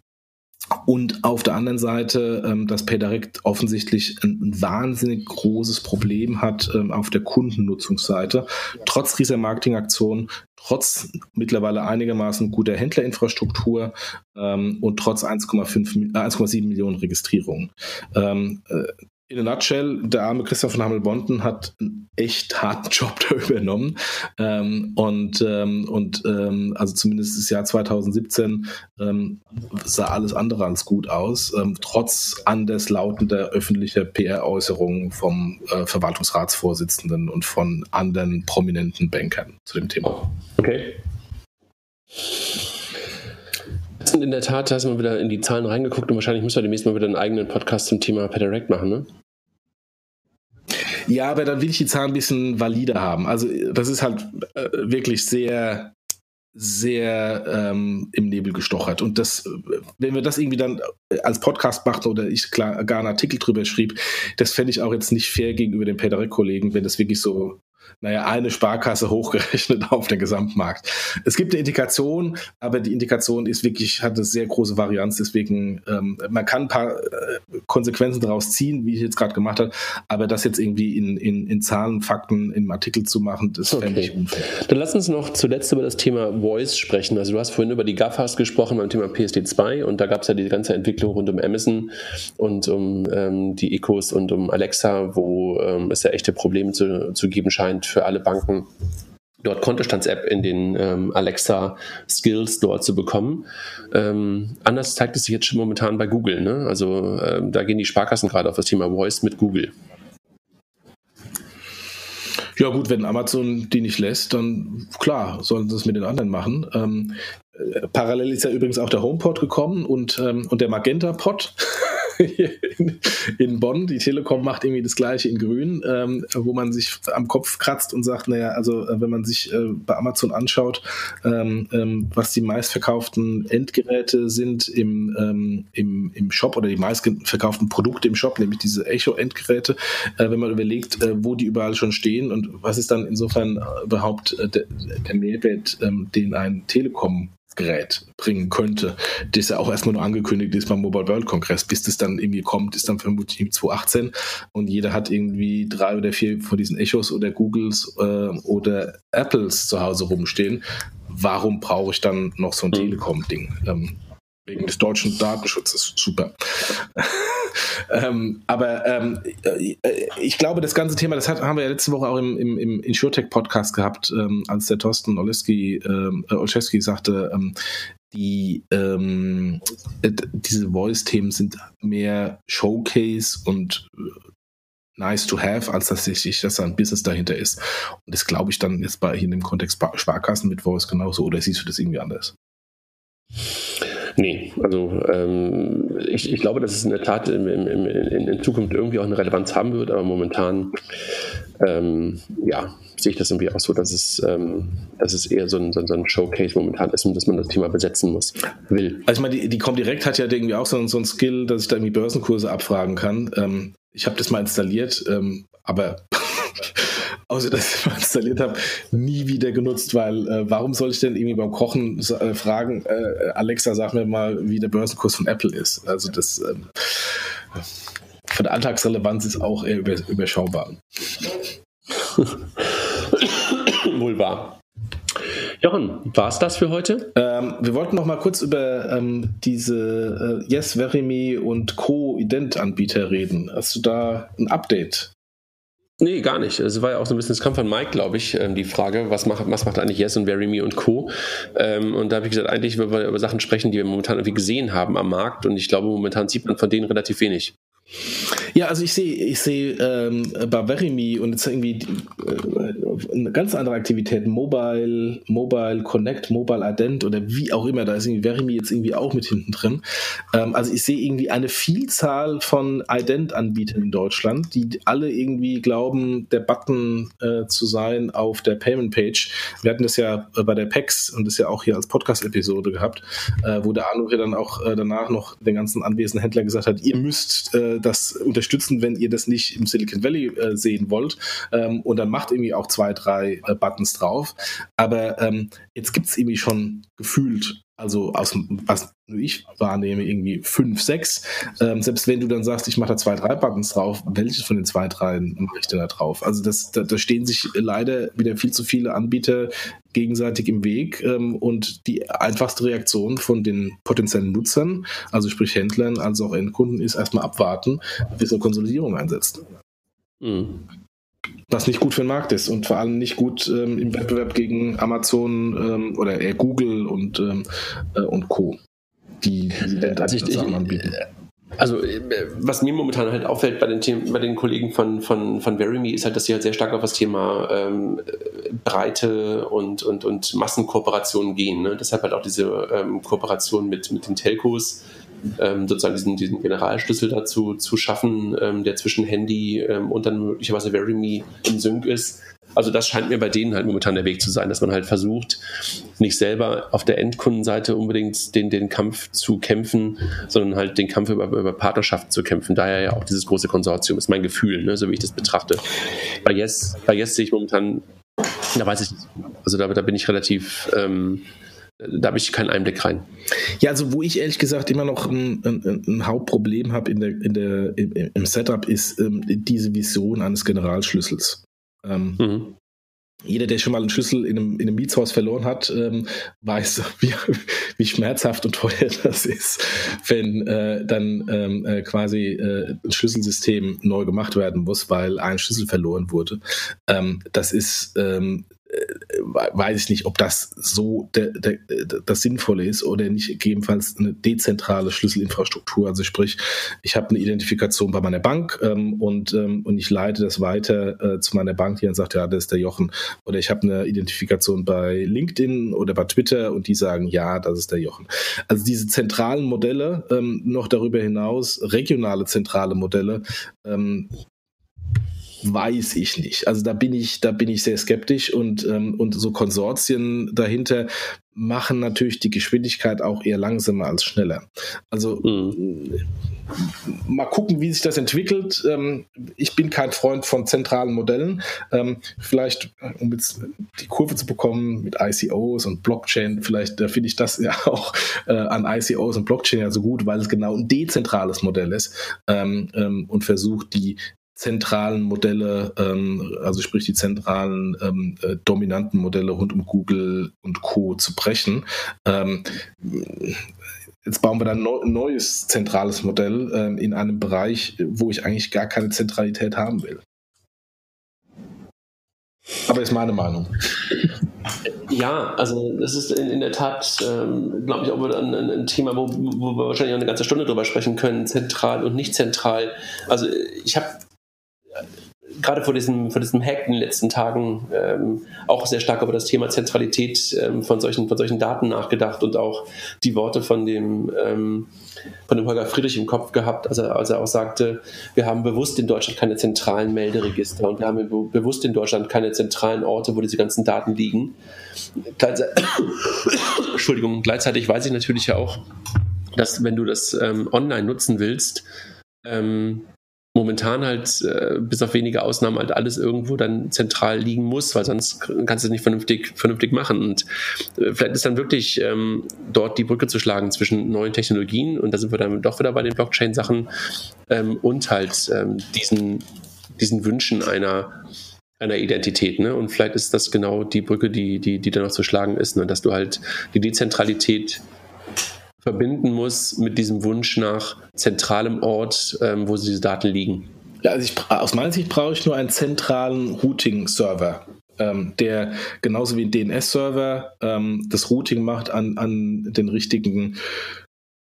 und auf der anderen Seite, ähm, dass PayDirect offensichtlich ein, ein, wahnsinnig großes Problem hat ähm, auf der Kundennutzungsseite. Trotz dieser Marketingaktion, trotz mittlerweile einigermaßen guter Händlerinfrastruktur ähm, und trotz 1,5, äh, 1,7 Millionen Registrierungen. Ähm, äh, in a nutshell, der arme Christoph von Hamel-Bonten hat einen echt harten [LAUGHS] Job da übernommen. Ähm, und ähm, und ähm, also zumindest das Jahr 2017 ähm, sah alles andere als gut aus, ähm, trotz anderslautender öffentlicher PR-Äußerungen vom äh, Verwaltungsratsvorsitzenden und von anderen prominenten Bankern zu dem Thema. Okay. In der Tat, da hast du mal wieder in die Zahlen reingeguckt und wahrscheinlich müssen wir demnächst mal wieder einen eigenen Podcast zum Thema Pedirect machen, ne? Ja, aber dann will ich die Zahlen ein bisschen valider haben. Also das ist halt äh, wirklich sehr, sehr ähm, im Nebel gestochert. Und das, wenn wir das irgendwie dann als Podcast machen oder ich klar, gar einen Artikel drüber schrieb, das fände ich auch jetzt nicht fair gegenüber den Pedirect-Kollegen, wenn das wirklich so naja, eine Sparkasse hochgerechnet [LAUGHS] auf den Gesamtmarkt. Es gibt eine Indikation, aber die Indikation ist wirklich, hat eine sehr große Varianz, deswegen, ähm, man kann ein paar äh, Konsequenzen daraus ziehen, wie ich jetzt gerade gemacht habe, aber das jetzt irgendwie in, in, in Zahlen, Fakten, im Artikel zu machen, das okay. fände ich unfair. Dann lass uns noch zuletzt über das Thema Voice sprechen. Also du hast vorhin über die GAFAs gesprochen beim Thema PSD2 und da gab es ja die ganze Entwicklung rund um Amazon und um ähm, die Ecos und um Alexa, wo ähm, es ja echte Probleme zu, zu geben scheint für alle Banken. dort Kontostands-App in den ähm, Alexa Skills Store zu bekommen. Ähm, anders zeigt es sich jetzt schon momentan bei Google. Ne? Also ähm, da gehen die Sparkassen gerade auf das Thema Voice mit Google. Ja gut, wenn Amazon die nicht lässt, dann klar, sollen sie es mit den anderen machen. Ähm, äh, parallel ist ja übrigens auch der HomePod gekommen und, ähm, und der Magenta-Pod. [LAUGHS] [LAUGHS] in, Bonn. Die Telekom macht irgendwie das gleiche in Grün, ähm, wo man sich am Kopf kratzt und sagt, naja, also äh, wenn man sich äh, bei Amazon anschaut, ähm, ähm, was die meistverkauften Endgeräte sind im, ähm, im, im Shop oder die meistverkauften Produkte im Shop, nämlich diese Echo-Endgeräte, äh, wenn man überlegt, äh, wo die überall schon stehen und was ist dann insofern äh, überhaupt äh, der, der Mehrwert, ähm, den ein Telekom Gerät bringen könnte, das ja auch erstmal nur angekündigt ist beim Mobile World Kongress. Bis das dann irgendwie kommt, ist dann vermutlich im 2018 und jeder hat irgendwie drei oder vier von diesen Echos oder Googles äh, oder Apples zu Hause rumstehen. Warum brauche ich dann noch so ein mhm. Telekom-Ding? Ähm, wegen des deutschen Datenschutzes. Super. [LAUGHS] ähm, aber ähm, äh, ich glaube, das ganze Thema, das hat, haben wir ja letzte Woche auch im, im, im InsurTech-Podcast gehabt, ähm, als der Thorsten Oleski, ähm, äh, Olszewski sagte, ähm, die ähm, äh, diese Voice-Themen sind mehr Showcase und äh, nice to have, als dass sich dass da ein Business dahinter ist. Und das glaube ich dann jetzt bei hier in dem Kontext Sparkassen mit Voice genauso. Oder siehst du das irgendwie anders? Nee, also ähm, ich, ich glaube, dass es in der Tat in, in, in, Zukunft irgendwie auch eine Relevanz haben wird, aber momentan ähm, ja, sehe ich das irgendwie auch so, dass es, ähm, dass es eher so ein, so ein Showcase momentan ist und dass man das Thema besetzen muss, will. Also ich meine, die, die Comdirect hat ja irgendwie auch so, so ein Skill, dass ich da irgendwie Börsenkurse abfragen kann. Ähm, ich habe das mal installiert, ähm, aber [LAUGHS] außer [LAUGHS] dass ich mal installiert habe, nie wieder genutzt, weil äh, warum soll ich denn irgendwie beim Kochen äh, fragen, äh, Alexa, sag mir mal, wie der Börsenkurs von Apple ist. Also das ähm, von der Alltagsrelevanz ist auch eher über, überschaubar. [COUGHS] Wohl wahr. Jochen, war es das für heute? Ähm, wir wollten noch mal kurz über ähm, diese äh, Yes, Verimi und Co-Ident-Anbieter reden. Hast du da ein Update? Nee, gar nicht. Es war ja auch so ein bisschen, es kam von Mike, glaube ich, ähm, die Frage, was macht, was macht eigentlich Yes und Very Me und Co. Ähm, und da habe ich gesagt, eigentlich wollen wir über Sachen sprechen, die wir momentan irgendwie gesehen haben am Markt. Und ich glaube, momentan sieht man von denen relativ wenig. Ja, also ich sehe ich sehe ähm, bei Verimi und jetzt irgendwie äh, eine ganz andere Aktivität, Mobile, Mobile Connect, Mobile Ident oder wie auch immer, da ist irgendwie Verimi jetzt irgendwie auch mit hinten drin. Ähm, also ich sehe irgendwie eine Vielzahl von Ident-Anbietern in Deutschland, die alle irgendwie glauben, der Button äh, zu sein auf der Payment-Page. Wir hatten das ja äh, bei der PEX und das ja auch hier als Podcast-Episode gehabt, äh, wo der Arno dann auch äh, danach noch den ganzen anwesenden Händler gesagt hat, ihr müsst äh, das unterstützen, wenn ihr das nicht im Silicon Valley äh, sehen wollt. Ähm, und dann macht irgendwie auch zwei, drei äh, Buttons drauf. Aber ähm, jetzt gibt es irgendwie schon gefühlt also aus was ich wahrnehme, irgendwie fünf, sechs. Ähm, selbst wenn du dann sagst, ich mache da zwei, drei Buttons drauf, welches von den zwei, drei mache ich denn da drauf? Also das, da, da stehen sich leider wieder viel zu viele Anbieter gegenseitig im Weg ähm, und die einfachste Reaktion von den potenziellen Nutzern, also sprich Händlern als auch Endkunden, ist erstmal abwarten, bis eine Konsolidierung einsetzt. Mhm was nicht gut für den Markt ist und vor allem nicht gut ähm, im Wettbewerb gegen Amazon ähm, oder eher Google und, ähm, äh, und Co. Die, die also ich, Sachen anbieten. Also, äh, was mir momentan halt auffällt bei den, Themen, bei den Kollegen von, von, von Verimi, ist halt, dass sie halt sehr stark auf das Thema ähm, Breite und, und, und Massenkooperationen gehen. Ne? Deshalb halt auch diese ähm, Kooperation mit, mit den Telcos, ähm, sozusagen diesen, diesen Generalschlüssel dazu zu schaffen, ähm, der zwischen Handy ähm, und dann möglicherweise VeryMe im Sync ist. Also das scheint mir bei denen halt momentan der Weg zu sein, dass man halt versucht, nicht selber auf der Endkundenseite unbedingt den, den Kampf zu kämpfen, sondern halt den Kampf über, über Partnerschaften zu kämpfen. Daher ja auch dieses große Konsortium ist mein Gefühl, ne, so wie ich das betrachte. Bei Yes, bei Yes sehe ich momentan, da weiß ich also da, da bin ich relativ ähm, da habe ich keinen Einblick rein. Ja, also wo ich ehrlich gesagt immer noch ein, ein, ein Hauptproblem habe in der, in der, im, im Setup ist ähm, diese Vision eines Generalschlüssels. Ähm, mhm. Jeder, der schon mal einen Schlüssel in einem, in einem Mietshaus verloren hat, ähm, weiß, [LAUGHS] wie, wie schmerzhaft und teuer [LAUGHS] das ist, wenn äh, dann ähm, äh, quasi äh, ein Schlüsselsystem neu gemacht werden muss, weil ein Schlüssel verloren wurde. Ähm, das ist ähm, weiß ich nicht, ob das so der, der, das Sinnvolle ist oder nicht gegebenenfalls eine dezentrale Schlüsselinfrastruktur. Also sprich, ich habe eine Identifikation bei meiner Bank ähm, und, ähm, und ich leite das weiter äh, zu meiner Bank, die dann sagt, ja, das ist der Jochen. Oder ich habe eine Identifikation bei LinkedIn oder bei Twitter und die sagen, ja, das ist der Jochen. Also diese zentralen Modelle, ähm, noch darüber hinaus regionale zentrale Modelle, ähm, weiß ich nicht. Also da bin ich, da bin ich sehr skeptisch und, ähm, und so Konsortien dahinter machen natürlich die Geschwindigkeit auch eher langsamer als schneller. Also mhm. mal gucken, wie sich das entwickelt. Ähm, ich bin kein Freund von zentralen Modellen. Ähm, vielleicht, um jetzt die Kurve zu bekommen mit ICOs und Blockchain, vielleicht äh, finde ich das ja [LAUGHS] auch äh, an ICOs und Blockchain ja so gut, weil es genau ein dezentrales Modell ist ähm, ähm und versucht, die zentralen Modelle, ähm, also sprich die zentralen ähm, äh, dominanten Modelle rund um Google und Co. zu brechen. Ähm, jetzt bauen wir dann ein neues zentrales Modell ähm, in einem Bereich, wo ich eigentlich gar keine Zentralität haben will. Aber ist meine Meinung. Ja, also das ist in, in der Tat, ähm, glaube ich, auch ein, ein, Thema, wo, wo wir wahrscheinlich auch eine ganze Stunde drüber sprechen können, zentral und nicht zentral. Also ich habe gerade vor diesem, vor diesem Hack in den letzten Tagen ähm, auch sehr stark über das Thema Zentralität ähm, von, solchen, von solchen Daten nachgedacht und auch die Worte von dem, ähm, von dem Holger Friedrich im Kopf gehabt, als er, als er auch sagte, wir haben bewusst in Deutschland keine zentralen Melderegister und wir haben bewusst in Deutschland keine zentralen Orte, wo diese ganzen Daten liegen. Gleichzeitig, [COUGHS] Entschuldigung, gleichzeitig weiß ich natürlich ja auch, dass wenn du das ähm, online nutzen willst, ähm, momentan halt äh, bis auf wenige Ausnahmen halt alles irgendwo dann zentral liegen muss, weil sonst kannst du es nicht vernünftig, vernünftig machen. Und äh, vielleicht ist dann wirklich ähm, dort die Brücke zu schlagen zwischen neuen Technologien und da sind wir dann doch wieder bei den Blockchain-Sachen ähm, und halt ähm, diesen, diesen Wünschen einer einer Identität, ne? Und vielleicht ist das genau die Brücke, die, die, die da noch zu schlagen ist, ne? dass du halt die Dezentralität verbinden muss mit diesem Wunsch nach zentralem Ort, ähm, wo diese Daten liegen. Ja, also ich, aus meiner Sicht brauche ich nur einen zentralen Routing-Server, ähm, der genauso wie ein DNS-Server ähm, das Routing macht an, an den richtigen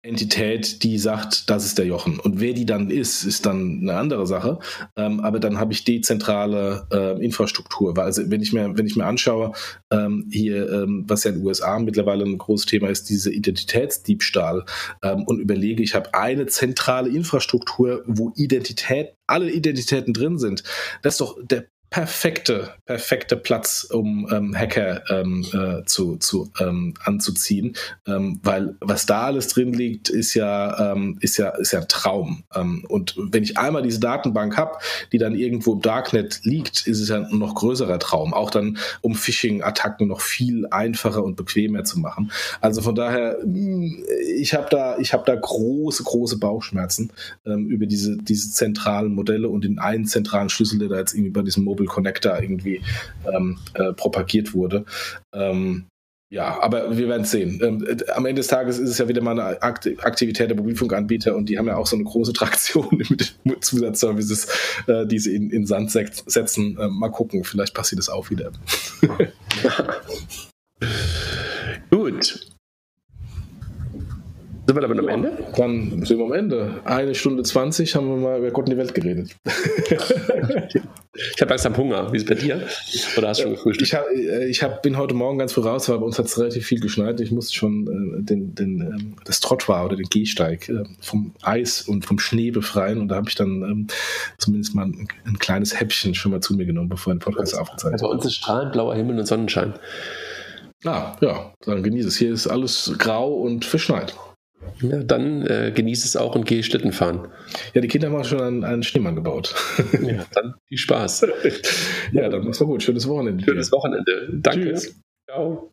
Entität, die sagt, das ist der Jochen. Und wer die dann ist, ist dann eine andere Sache. Ähm, aber dann habe ich dezentrale äh, Infrastruktur. Weil also wenn ich mir, wenn ich mir anschaue, ähm, hier, ähm, was ja in den USA mittlerweile ein großes Thema ist, diese Identitätsdiebstahl ähm, und überlege, ich habe eine zentrale Infrastruktur, wo Identität, alle Identitäten drin sind. Das ist doch der perfekte, perfekte Platz, um ähm, Hacker ähm, äh, zu, zu ähm, anzuziehen, ähm, weil was da alles drin liegt, ist ja ähm, ist ja ist ja ein Traum. Ähm, und wenn ich einmal diese Datenbank habe, die dann irgendwo im Darknet liegt, ist es ja ein noch größerer Traum. Auch dann, um Phishing-Attacken noch viel einfacher und bequemer zu machen. Also von daher, hm, ich habe da ich da große große Bauchschmerzen über diese diese zentralen Modelle und den einen zentralen Schlüssel, der da jetzt irgendwie bei diesem Mobile Connector irgendwie ähm, äh, propagiert wurde. Ähm, ja, aber wir werden es sehen. Ähm, äh, am Ende des Tages ist es ja wieder mal eine Aktivität der Mobilfunkanbieter und die haben ja auch so eine große [LAUGHS] Traktion mit [LAUGHS] Zusatzservices, äh, die sie in, in Sand setzen. Äh, mal gucken, vielleicht passiert es auch wieder. [LAUGHS] Gut. Sind wir damit am Ende? Dann sind wir am Ende. Eine Stunde zwanzig haben wir mal über Gott und die Welt geredet. [LAUGHS] ich habe langsam Hunger. Wie ist es bei dir? Oder hast du schon gefrühstückt? Ich, hab, äh, ich hab, bin heute Morgen ganz früh raus, weil bei uns hat es relativ viel geschneit. Ich musste schon äh, den, den, ähm, das Trottoir oder den Gehsteig äh, vom Eis und vom Schnee befreien. Und da habe ich dann ähm, zumindest mal ein, ein, kleines Häppchen schon mal zu mir genommen, bevor ein Podcast aufgezeichnet wird. Bei uns ist strahlend blauer Himmel und Sonnenschein. Ah, ja, dann genieße es. Hier ist alles grau und verschneit. Ja, dann äh, genieße es auch und gehe Schlitten fahren. Ja, die Kinder haben schon einen, einen Schneemann gebaut. [LAUGHS] ja, dann viel Spaß. [LAUGHS] ja, dann mach's mal gut. Schönes Wochenende. Schönes Wochenende. Danke. Tschüss. Ciao.